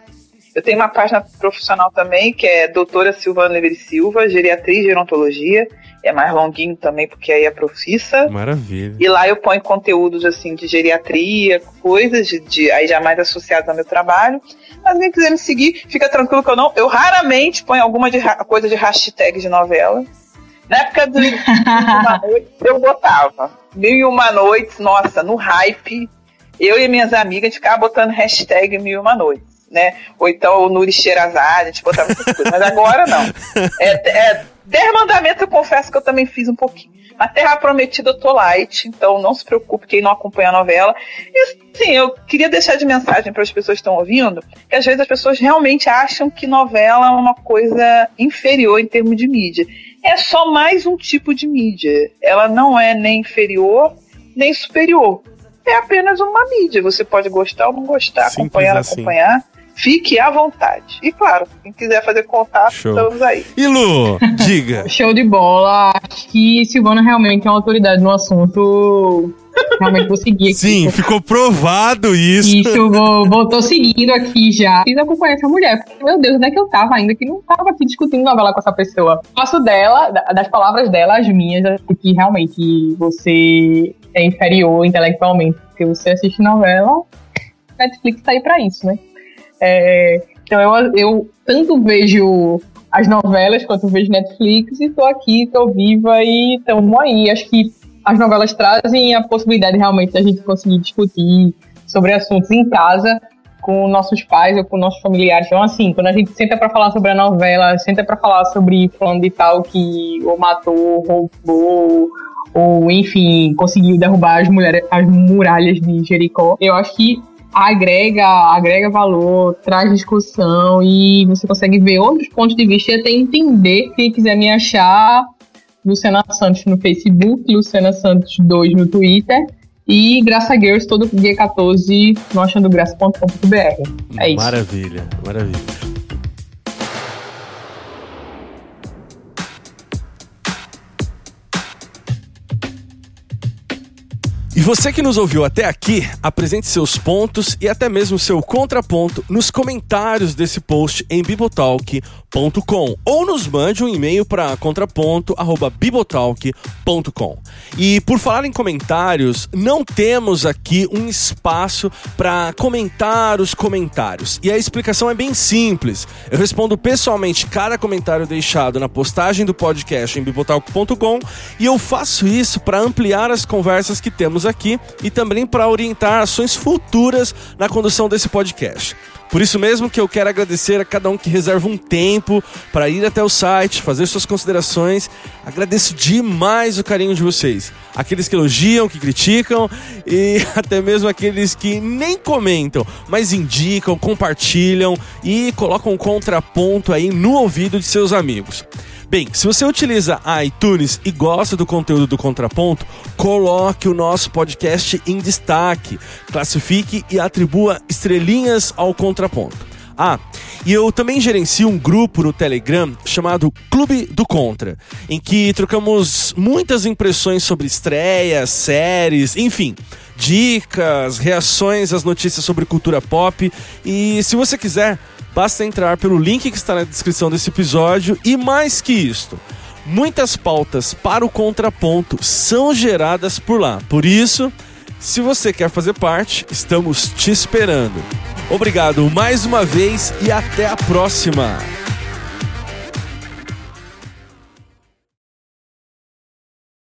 Eu tenho uma página profissional também, que é doutora Silvana Oliveira Silva, geriatria e gerontologia. É mais longuinho também, porque aí é profissa. Maravilha. E lá eu ponho conteúdos assim de geriatria, coisas de, de aí já mais associados ao meu trabalho. Mas quem quiser me seguir, fica tranquilo que eu não. Eu raramente ponho alguma de, coisa de hashtag de novela. Na época do Uma Noite, eu botava. Mil e uma noites, nossa, no hype. Eu e minhas amigas ficavam botando hashtag mil e uma noites. Né? Ou então o Nuri Sherazade, a gente botava essas coisas. Mas agora não. É, é, Dez mandamentos eu confesso que eu também fiz um pouquinho. A Terra Prometida eu tô light, então não se preocupe quem não acompanha a novela. E sim, eu queria deixar de mensagem para as pessoas que estão ouvindo, que às vezes as pessoas realmente acham que novela é uma coisa inferior em termos de mídia. É só mais um tipo de mídia. Ela não é nem inferior, nem superior. É apenas uma mídia. Você pode gostar ou não gostar, Simples acompanhar, assim. acompanhar. Fique à vontade. E claro, quem quiser fazer contato, Show. estamos aí. E Lu, diga. Show de bola. Acho que Silvana realmente é uma autoridade no assunto. Realmente vou seguir aqui. Sim, ficou provado isso. Isso, vou, vou tô seguindo aqui já. Fiz acompanhar essa mulher. Meu Deus, onde é que eu tava ainda? Que não tava aqui discutindo novela com essa pessoa. Faço dela, das palavras dela, as minhas, porque realmente você é inferior intelectualmente. Porque você assiste novela, Netflix tá aí pra isso, né? É, então eu, eu tanto vejo as novelas quanto vejo Netflix e tô aqui, tô viva e estamos aí. Acho que as novelas trazem a possibilidade realmente da gente conseguir discutir sobre assuntos em casa com nossos pais ou com nossos familiares. Então, assim, quando a gente senta para falar sobre a novela, senta para falar sobre fulano de tal que ou matou, roubou, ou enfim, conseguiu derrubar as, mulheres, as muralhas de Jericó, eu acho que agrega, agrega valor, traz discussão e você consegue ver outros pontos de vista e até entender. Quem quiser me achar, Luciana Santos no Facebook, Luciana Santos 2 no Twitter e Graça Girls todo dia 14 no achandograça.com.br. É isso. Maravilha, maravilha. E você que nos ouviu até aqui, apresente seus pontos e até mesmo seu contraponto nos comentários desse post em bibotalk.com ou nos mande um e-mail para contraponto@bibotalk.com. E por falar em comentários, não temos aqui um espaço para comentar os comentários. E a explicação é bem simples. Eu respondo pessoalmente cada comentário deixado na postagem do podcast em bibotalk.com e eu faço isso para ampliar as conversas que temos aqui e também para orientar ações futuras na condução desse podcast. Por isso mesmo que eu quero agradecer a cada um que reserva um tempo para ir até o site, fazer suas considerações. Agradeço demais o carinho de vocês. Aqueles que elogiam, que criticam e até mesmo aqueles que nem comentam, mas indicam, compartilham e colocam um contraponto aí no ouvido de seus amigos. Bem, se você utiliza iTunes e gosta do conteúdo do Contraponto, coloque o nosso podcast em destaque, classifique e atribua estrelinhas ao Contraponto. Ah, e eu também gerencio um grupo no Telegram chamado Clube do Contra, em que trocamos muitas impressões sobre estreias, séries, enfim, dicas, reações às notícias sobre cultura pop. E se você quiser, Basta entrar pelo link que está na descrição desse episódio e mais que isto, Muitas pautas para o contraponto são geradas por lá. Por isso, se você quer fazer parte, estamos te esperando. Obrigado mais uma vez e até a próxima!